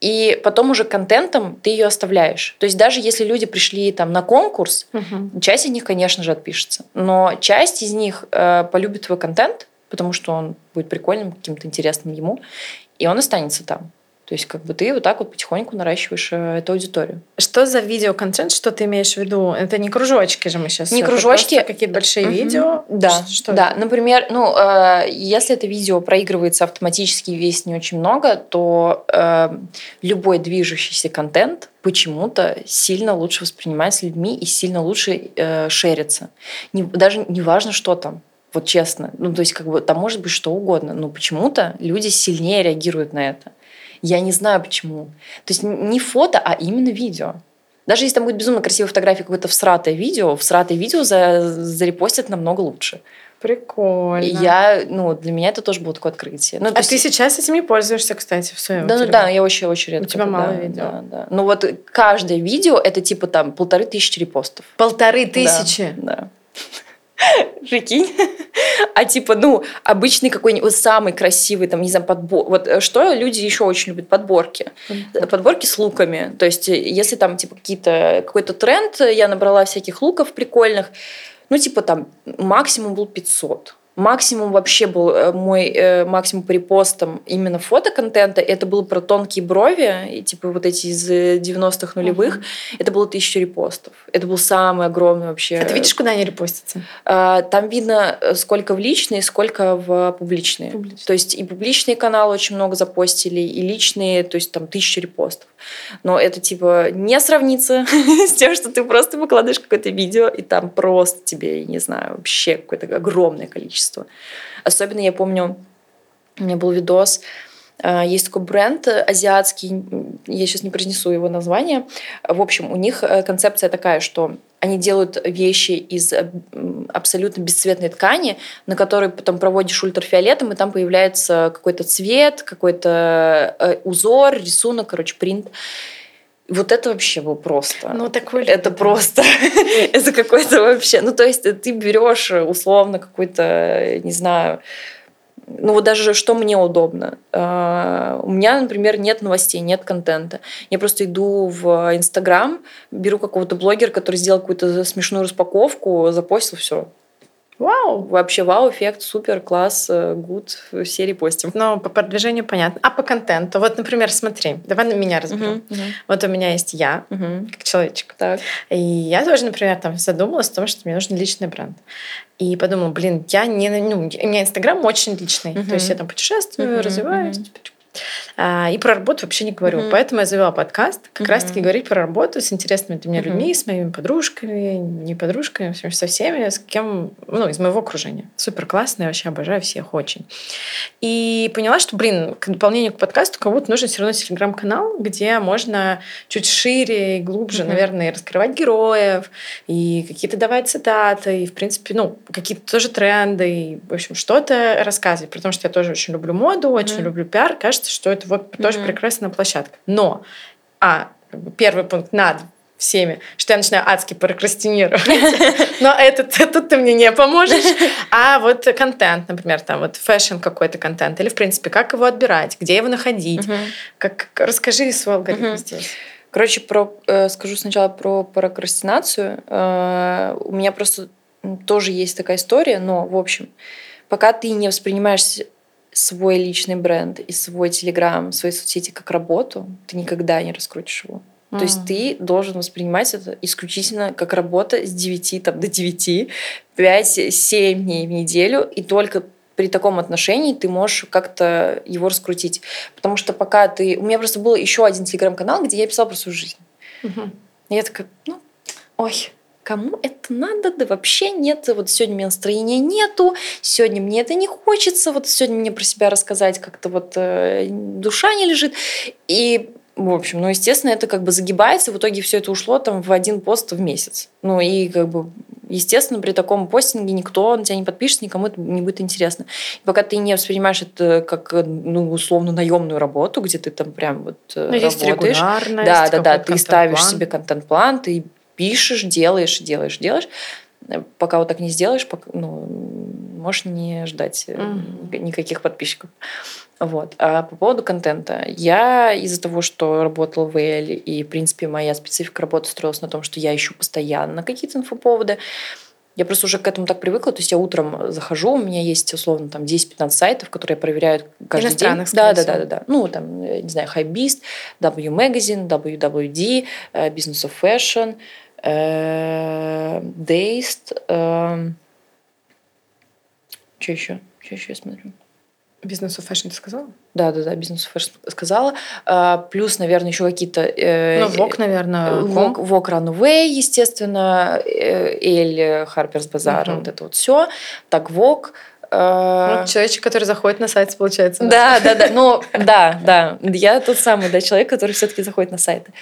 и потом уже контентом ты ее оставляешь. То есть даже если люди пришли там на конкурс, угу. часть из них, конечно же, отпишется. Но часть из них э, полюбит твой контент, потому что он будет прикольным, каким-то интересным ему, и он останется там. То есть как бы ты вот так вот потихоньку наращиваешь э, эту аудиторию. Что за видеоконтент, что ты имеешь в виду? Это не кружочки же мы сейчас. Не кружочки. Какие-то большие mm-hmm. видео. Да. Что да. Это? Например, ну, э, если это видео проигрывается автоматически и весит не очень много, то э, любой движущийся контент почему-то сильно лучше воспринимается людьми и сильно лучше э, шерится. Не, даже не важно, что там. Вот честно. Ну, то есть, как бы, там может быть что угодно, но почему-то люди сильнее реагируют на это. Я не знаю почему. То есть не фото, а именно видео. Даже если там будет безумно красивая фотография, какое-то всратое видео, всратое видео за, зарепостят намного лучше. Прикольно. И я, ну, для меня это тоже было такое открытие. Ну, а есть... ты сейчас этим не пользуешься, кстати, в своем Да, ну да, я очень, очень редко. У тебя мало да, видео. Да, да. Ну вот каждое видео это типа там полторы тысячи репостов. Полторы тысячи? Да. да. Прикинь. А типа, ну, обычный какой-нибудь самый красивый, там, не знаю, подбор. Вот э, что люди еще очень любят? Подборки. Подборки с луками. То есть, э, если там, типа, какие-то, какой-то тренд, я набрала всяких луков прикольных, ну, типа, там, максимум был 500 максимум вообще был э, мой э, максимум по репостам именно фотоконтента. Это было про тонкие брови, и, типа вот эти из 90-х нулевых. Uh-huh. Это было тысяча репостов. Это был самый огромный вообще. А ты видишь, куда они репостятся? А, там видно, э, сколько в личные, сколько в публичные. Публичные. То есть и публичные каналы очень много запостили, и личные, то есть там тысяча репостов. Но это типа не сравнится с тем, что ты просто выкладываешь какое-то видео, и там просто тебе, не знаю, вообще какое-то огромное количество качество. Особенно я помню, у меня был видос, э, есть такой бренд азиатский, я сейчас не произнесу его название. В общем, у них э, концепция такая, что они делают вещи из э, абсолютно бесцветной ткани, на которой потом проводишь ультрафиолетом, и там появляется какой-то цвет, какой-то узор, рисунок, короче, принт. Вот это вообще был просто. Ну, такой Это просто. это какой-то вообще. Ну, то есть ты берешь условно какой-то, не знаю, ну вот даже что мне удобно. Э, у меня, например, нет новостей, нет контента. Я просто иду в Инстаграм, беру какого-то блогера, который сделал какую-то смешную распаковку, запостил все. Вау! Вообще вау, эффект, супер, класс, гуд, все репостим. Но по продвижению понятно. А по контенту? Вот, например, смотри, давай на меня разберем. Uh-huh, uh-huh. Вот у меня есть я, uh-huh. как человечек. Так. И я тоже, например, там задумалась о том, что мне нужен личный бренд. И подумала, блин, я не... Ну, у меня Инстаграм очень личный. Uh-huh. То есть я там путешествую, uh-huh, развиваюсь, uh-huh и про работу вообще не говорю. Mm-hmm. Поэтому я завела подкаст, как mm-hmm. раз-таки говорить про работу с интересными для меня mm-hmm. людьми, с моими подружками, не подружками, со всеми, с кем, ну, из моего окружения. Супер классно, я вообще обожаю всех очень. И поняла, что, блин, к дополнению к подкасту кому-то нужен все равно телеграм-канал, где можно чуть шире и глубже, mm-hmm. наверное, раскрывать героев, и какие-то давать цитаты, и, в принципе, ну, какие-то тоже тренды, и, в общем, что-то рассказывать. Потому что я тоже очень люблю моду, очень mm-hmm. люблю пиар. Кажется, кажется, что это вот mm-hmm. тоже прекрасная площадка. Но, а, первый пункт над всеми, что я начинаю адски прокрастинировать. Но это тут ты мне не поможешь. А вот контент, например, там вот fashion какой-то контент, или, в принципе, как его отбирать, где его находить. Как, расскажи свой алгоритм здесь. Короче, про, э, скажу сначала про прокрастинацию. Э, у меня просто тоже есть такая история, но, в общем, пока ты не воспринимаешь свой личный бренд и свой телеграм, свои соцсети как работу, ты никогда не раскрутишь его. Mm. То есть ты должен воспринимать это исключительно как работа с 9 там, до 9, 5-7 дней в неделю, и только при таком отношении ты можешь как-то его раскрутить. Потому что пока ты... У меня просто был еще один телеграм-канал, где я писала про свою жизнь. Mm-hmm. И я такая, ну, ой, кому это надо, да вообще нет, вот сегодня у меня настроения нету, сегодня мне это не хочется, вот сегодня мне про себя рассказать как-то вот э, душа не лежит. И в общем, ну, естественно, это как бы загибается, в итоге все это ушло там в один пост в месяц. Ну, и как бы, естественно, при таком постинге никто на тебя не подпишется, никому это не будет интересно. И пока ты не воспринимаешь это как, ну, условно, наемную работу, где ты там прям вот э, ну, работаешь. да, да, да, ты ставишь себе контент-план, ты пишешь, делаешь, делаешь, делаешь. Пока вот так не сделаешь, пока, ну, можешь не ждать mm-hmm. никаких подписчиков. Вот. А по поводу контента. Я из-за того, что работала в Эль, и, в принципе, моя специфика работы строилась на том, что я ищу постоянно какие-то инфоповоды, я просто уже к этому так привыкла. То есть я утром захожу, у меня есть условно там 10-15 сайтов, которые я проверяю каждый день. Да, да, да, да, да. Ну, там, не знаю, Hypebeast, W Magazine, WWD, Business of Fashion, Dazed. Что еще? Что еще я смотрю? Business Fashion ты сказала? Да, да, да, Business Fashion сказала. А, плюс, наверное, еще какие-то... Э, ну, Vogue, наверное. ВОК, Vogue Runway, естественно, э, Elle, Harper's Bazaar, угу. вот это вот все. Так, ВОК. Э, ну, человечек, который заходит на сайт, получается. Да, да, да. Ну, да, да. Я тот самый да, человек, который все-таки заходит на сайты.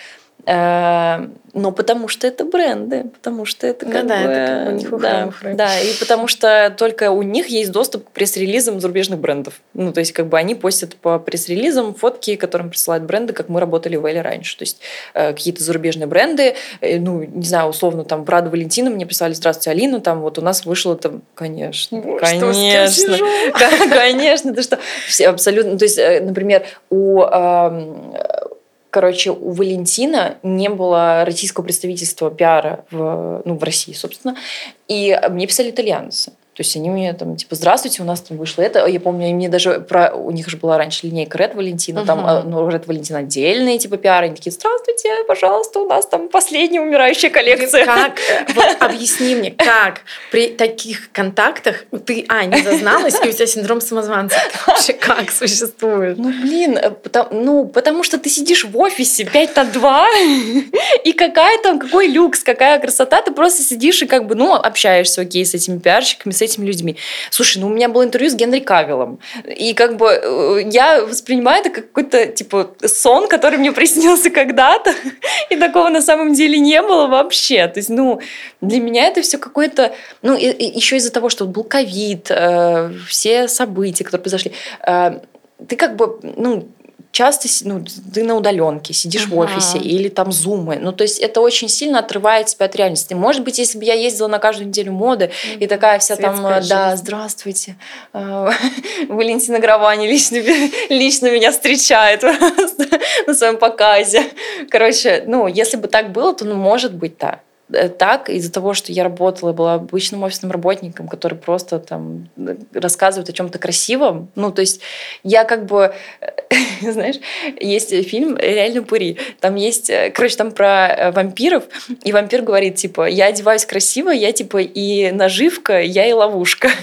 Э, но потому что это бренды, потому что это как ну, да, бы... это как бы у них да, да, и потому что только у них есть доступ к пресс-релизам зарубежных брендов. Ну, то есть как бы они постят по пресс-релизам фотки, которым присылают бренды, как мы работали в Эле раньше. То есть э, какие-то зарубежные бренды, э, ну, не знаю, условно, там, Прада Валентина мне писали, здравствуйте, Алина, там вот у нас вышло там, конечно, Боже, конечно, конечно, ты что, все абсолютно, то есть, например, у Короче, у Валентина не было российского представительства пиара в, ну, в России, собственно. И мне писали итальянцы. То есть они мне там, типа, здравствуйте, у нас там вышло это. Я помню, мне даже про... У них же была раньше линейка Red Валентина, uh-huh. там, ну, Red Валентина отдельные, типа, пиары. Они такие, здравствуйте, пожалуйста, у нас там последняя умирающая коллекция. Как? Вот объясни мне, как при таких контактах ты, а, не зазналась, и у тебя синдром самозванца вообще как существует? Ну, блин, э, ну, потому что ты сидишь в офисе 5 на 2, и какая там, какой люкс, какая красота, ты просто сидишь и как бы, ну, общаешься, окей, с этими пиарщиками, с этими людьми. Слушай, ну у меня было интервью с Генри Кавиллом, и как бы э, я воспринимаю это как какой-то типа сон, который мне приснился когда-то, и такого на самом деле не было вообще. То есть, ну, для меня это все какое-то, ну, и, и еще из-за того, что был ковид, э, все события, которые произошли, э, ты как бы, ну, часто ну, ты на удаленке, сидишь ага. в офисе или там зумы. Ну, то есть это очень сильно отрывает тебя от реальности. Может быть, если бы я ездила на каждую неделю моды mm-hmm. и такая вся Светская там, жизнь. да, здравствуйте, а, Валентина Гравани лично, лично меня встречает на своем показе. Короче, ну, если бы так было, то, ну, может быть, так. Э, так из-за того, что я работала, была обычным офисным работником, который просто там рассказывает о чем-то красивом. Ну, то есть я как бы, знаешь, есть фильм «Реально пури». Там есть, э, короче, там про э, вампиров, и вампир говорит, типа, я одеваюсь красиво, я, типа, и наживка, я и ловушка.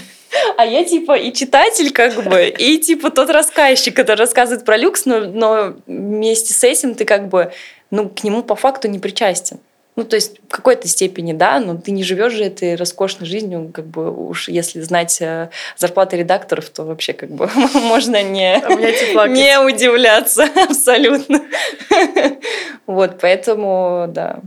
А я типа и читатель как бы, и типа тот рассказчик, который рассказывает про люкс, но, но вместе с этим ты как бы, ну, к нему по факту не причастен. Ну, то есть в какой-то степени, да, но ты не живешь же этой роскошной жизнью, как бы уж если знать э, зарплаты редакторов, то вообще как бы можно не, не удивляться абсолютно. Вот, поэтому, да.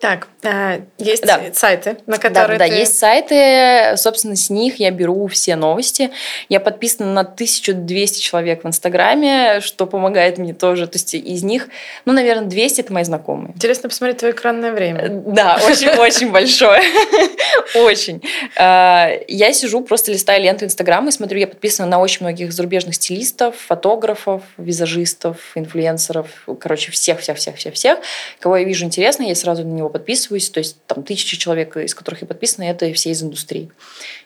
Так, э, есть да. сайты, на которые да, ты... да, есть сайты, собственно, с них я беру все новости. Я подписана на 1200 человек в Инстаграме, что помогает мне тоже. То есть из них, ну, наверное, 200 – это мои знакомые. Интересно посмотреть твое экранное время. Э, да, очень-очень большое. Очень. Э, я сижу, просто листаю ленту Инстаграма и смотрю, я подписана на очень многих зарубежных стилистов, фотографов, визажистов, инфлюенсеров, короче, всех-всех-всех-всех-всех. Кого я вижу интересно, я сразу на него него подписываюсь, то есть там тысячи человек, из которых я подписана, это все из индустрии.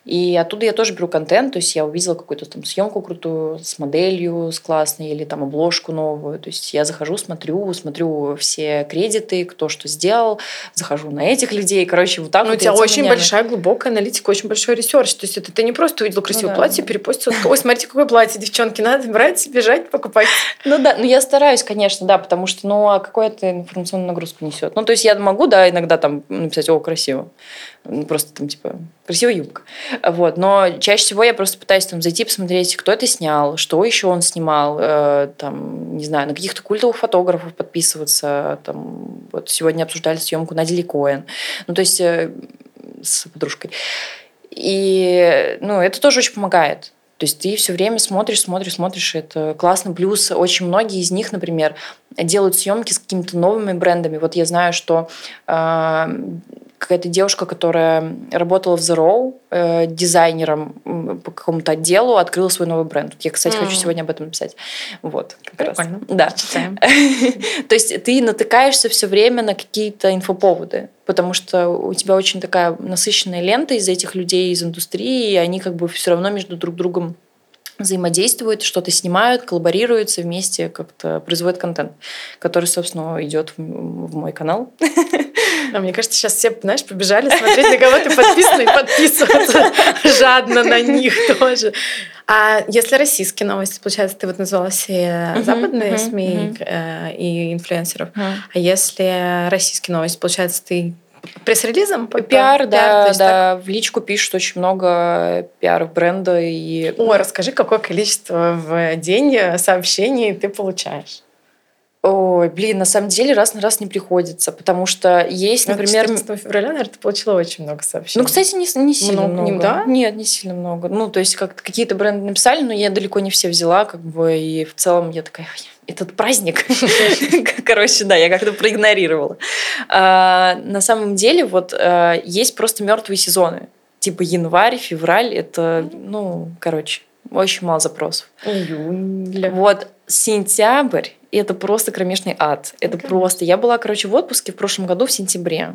И оттуда я тоже беру контент, то есть я увидела какую-то там съемку крутую с моделью, с классной, или там обложку новую, то есть я захожу, смотрю, смотрю все кредиты, кто что сделал, захожу на этих людей, короче, вот так Ну, вот у тебя очень меня... большая, глубокая аналитика, очень большой research, то есть это ты не просто увидел красивое ну, да. платье, перепостил, ой, смотрите, какое платье, девчонки, надо брать, бежать, покупать. Ну да, ну я стараюсь, конечно, да, потому что, ну, а какую это информационную нагрузку несет? Ну, то есть я могу, да, иногда там написать, о, красиво, ну, просто там, типа, красивая юбка. Вот. Но чаще всего я просто пытаюсь там зайти, посмотреть, кто это снял, что еще он снимал, э, там, не знаю, на каких-то культовых фотографов подписываться. Там, вот сегодня обсуждали съемку Нади Ли Коэн. Ну, то есть э, с подружкой. И, ну, это тоже очень помогает. То есть ты все время смотришь, смотришь, смотришь, это классно. Плюс очень многие из них, например, делают съемки с какими-то новыми брендами. Вот я знаю, что э, какая-то девушка, которая работала в Zero э, дизайнером по какому-то отделу, открыла свой новый бренд. Я, кстати, mm. хочу сегодня об этом написать. Вот, как Прикольно. раз. Да. То есть ты натыкаешься все время на какие-то инфоповоды, потому что у тебя очень такая насыщенная лента из этих людей из индустрии, и они как бы все равно между друг другом взаимодействуют, что-то снимают, коллаборируются вместе, как-то производят контент, который, собственно, идет в мой канал. А мне кажется, сейчас все, знаешь, побежали смотреть, на кого ты подписан и подписываться жадно на них тоже. А если российские новости, получается, ты вот назвала все западные СМИ э, и инфлюенсеров, а если российские новости, получается, ты Пресс-релизом? Пиар, да, пиар, да. В личку пишут очень много пиаров бренда. И... О, расскажи, какое количество в день сообщений ты получаешь? Ой, блин, на самом деле раз на раз не приходится, потому что есть, ну, например... 14 февраля, наверное, ты получила очень много сообщений. Ну, кстати, не, не сильно много. много. Да? Нет, не сильно много. Ну, то есть как какие-то бренды написали, но я далеко не все взяла, как бы, и в целом я такая, этот праздник. Короче, да, я как-то проигнорировала. А, на самом деле, вот а, есть просто мертвые сезоны. Типа январь, февраль, это, ну, короче, очень мало запросов. Июль. Вот сентябрь это просто кромешный ад. Это okay. просто. Я была, короче, в отпуске в прошлом году в сентябре.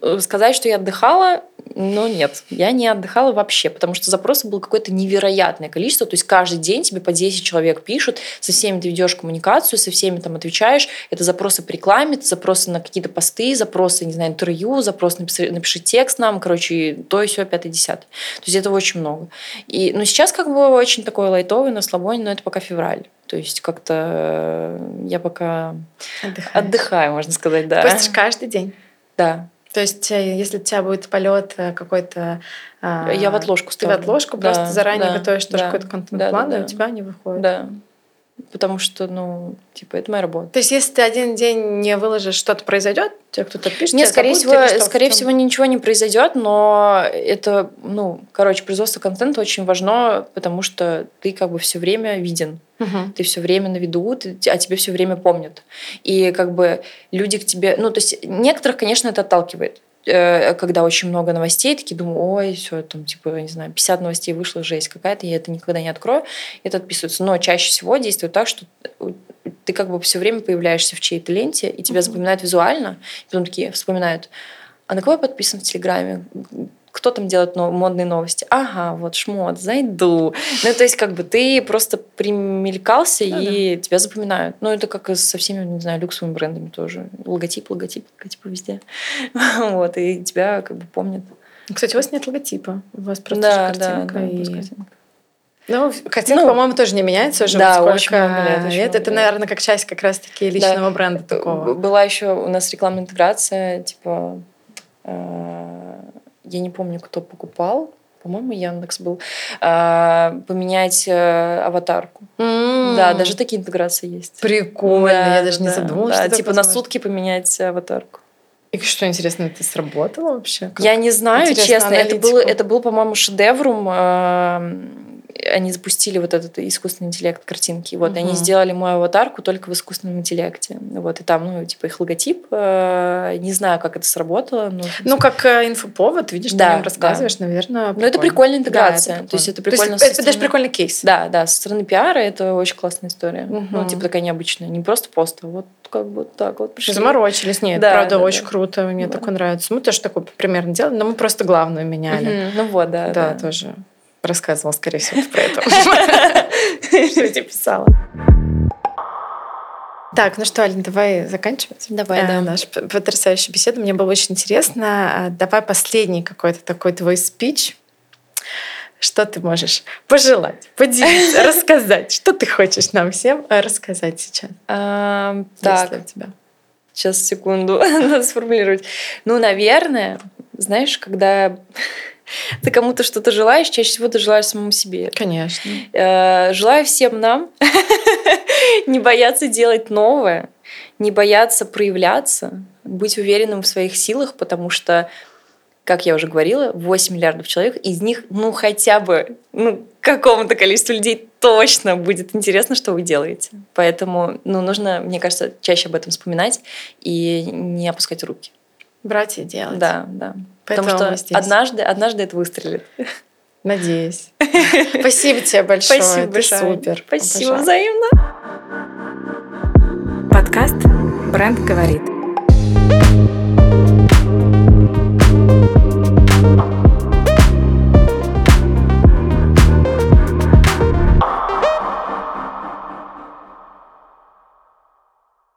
Э, сказать, что я отдыхала, ну нет, я не отдыхала вообще, потому что запросов было какое-то невероятное количество. То есть каждый день тебе по 10 человек пишут, со всеми ты ведешь коммуникацию, со всеми там отвечаешь. Это запросы по рекламе, это запросы на какие-то посты, запросы, не знаю, интервью, запрос напиши, напиши текст нам, короче, то и все, пятое, десятое. То есть этого очень много. И, ну, сейчас как бы очень такой лайтовый, на слабоне, но это пока февраль. То есть как-то я пока Отдыхаешь. отдыхаю, можно сказать, да. Постишь каждый день? Да. То есть, э, если у тебя будет полет э, какой-то... А, я в отложку ставлю. Ты в отложку да, просто заранее да, готовишь тоже да, какой-то контент-план, да, да, и у тебя не выходит. Да. Потому что, ну, типа, это моя работа. То есть, если ты один день не выложишь, что-то произойдет? Тебе кто-то пишет? Нет, скорее всего, что? Скорее всего, ничего не произойдет, но это, ну, короче, производство контента очень важно, потому что ты как бы все время виден. Мгм. ты все время на виду, ты- а тебе все время помнят. И как бы люди к тебе... Ну, то есть некоторых, конечно, это отталкивает. Э, Когда очень много новостей, такие думаю, ой, все, там, типа, не знаю, 50 новостей вышло, жесть какая-то, я это никогда не открою. Это отписывается. Но чаще всего действует так, что ты как бы все время появляешься в чьей-то ленте, и тебя запоминают визуально, и потом такие вспоминают, а на кого я подписан в Телеграме? Кто там делает модные новости? Ага, вот шмот, зайду. Ну, то есть, как бы ты просто примелькался, Ну и тебя запоминают. Ну, это как со всеми, не знаю, люксовыми брендами тоже. Логотип, логотип, логотип везде. Вот, и тебя как бы помнят. Кстати, у вас нет логотипа. У вас просто Да, же да, картинка. да, и- картинка. Ну, картинка, Ну, по-моему, тоже не меняется уже. да, вот очень сколько много лет, очень лет. много Это, лет. наверное, как часть как раз-таки личного бренда Б- такого. Была еще у нас рекламная интеграция, типа, э, я не помню, кто покупал, по-моему, Яндекс был, э, поменять э, аватарку. Да, даже такие интеграции есть. Прикольно, Да, я даже не задумывалась, да, типа на сутки поменять аватарку. И что интересно, это сработало вообще? Как? Я не знаю, Интересно, честно. Это аналитику. был, это был, по-моему, шедеврум. Они запустили вот этот искусственный интеллект картинки. Вот, и они сделали мою аватарку только в искусственном интеллекте. Вот, и там, ну, типа, их логотип. э, Не знаю, как это сработало. Но... Ну, как э, инфоповод, видишь, ты Да, о нем рассказываешь, наверное, Но это прикольная интеграция. Да, То есть это прикольно. прикольно То есть со это даже стороны- прикольный кейс. Да, да, со стороны пиара это очень классная история. Мгм. Ну, типа такая необычная. Не просто пост, а вот как бы так вот пришли. Заморочились. Нет, Да, правда, да, очень да. круто. Мне Да. такое нравится. Мы тоже такое примерно делали, но мы просто главную меняли. Мгм. Ну вот, да. Да, да. тоже рассказывала, скорее всего, про это. Что я тебе писала. Так, ну что, Алина, давай заканчивать. Давай, э, да. нашу п- потрясающую беседу. Мне было очень интересно. А, Давай последний какой-то такой твой спич. Что ты можешь пожелать, поделиться, рассказать? Что ты хочешь нам всем э, рассказать сейчас? А, Так. так, Сейчас, секунду, надо сформулировать. Ну, наверное, знаешь, когда ты кому-то что-то желаешь, чаще всего ты желаешь самому себе. Конечно. Э, Желаю всем нам не бояться делать новое, не бояться проявляться, быть уверенным в своих силах, потому что, как я уже говорила, 8 миллиардов человек, из них, ну, хотя бы, ну, какому-то количеству людей точно будет интересно, что вы делаете. Поэтому, ну, нужно, мне кажется, чаще об этом вспоминать и не опускать руки. Брать и делать. Да, да. Поэтому Потому что однажды, однажды это выстрелит. Надеюсь. Спасибо тебе большое. Спасибо, Ты большое. супер. Спасибо Обожаю. взаимно. Подкаст «Бренд говорит». thank you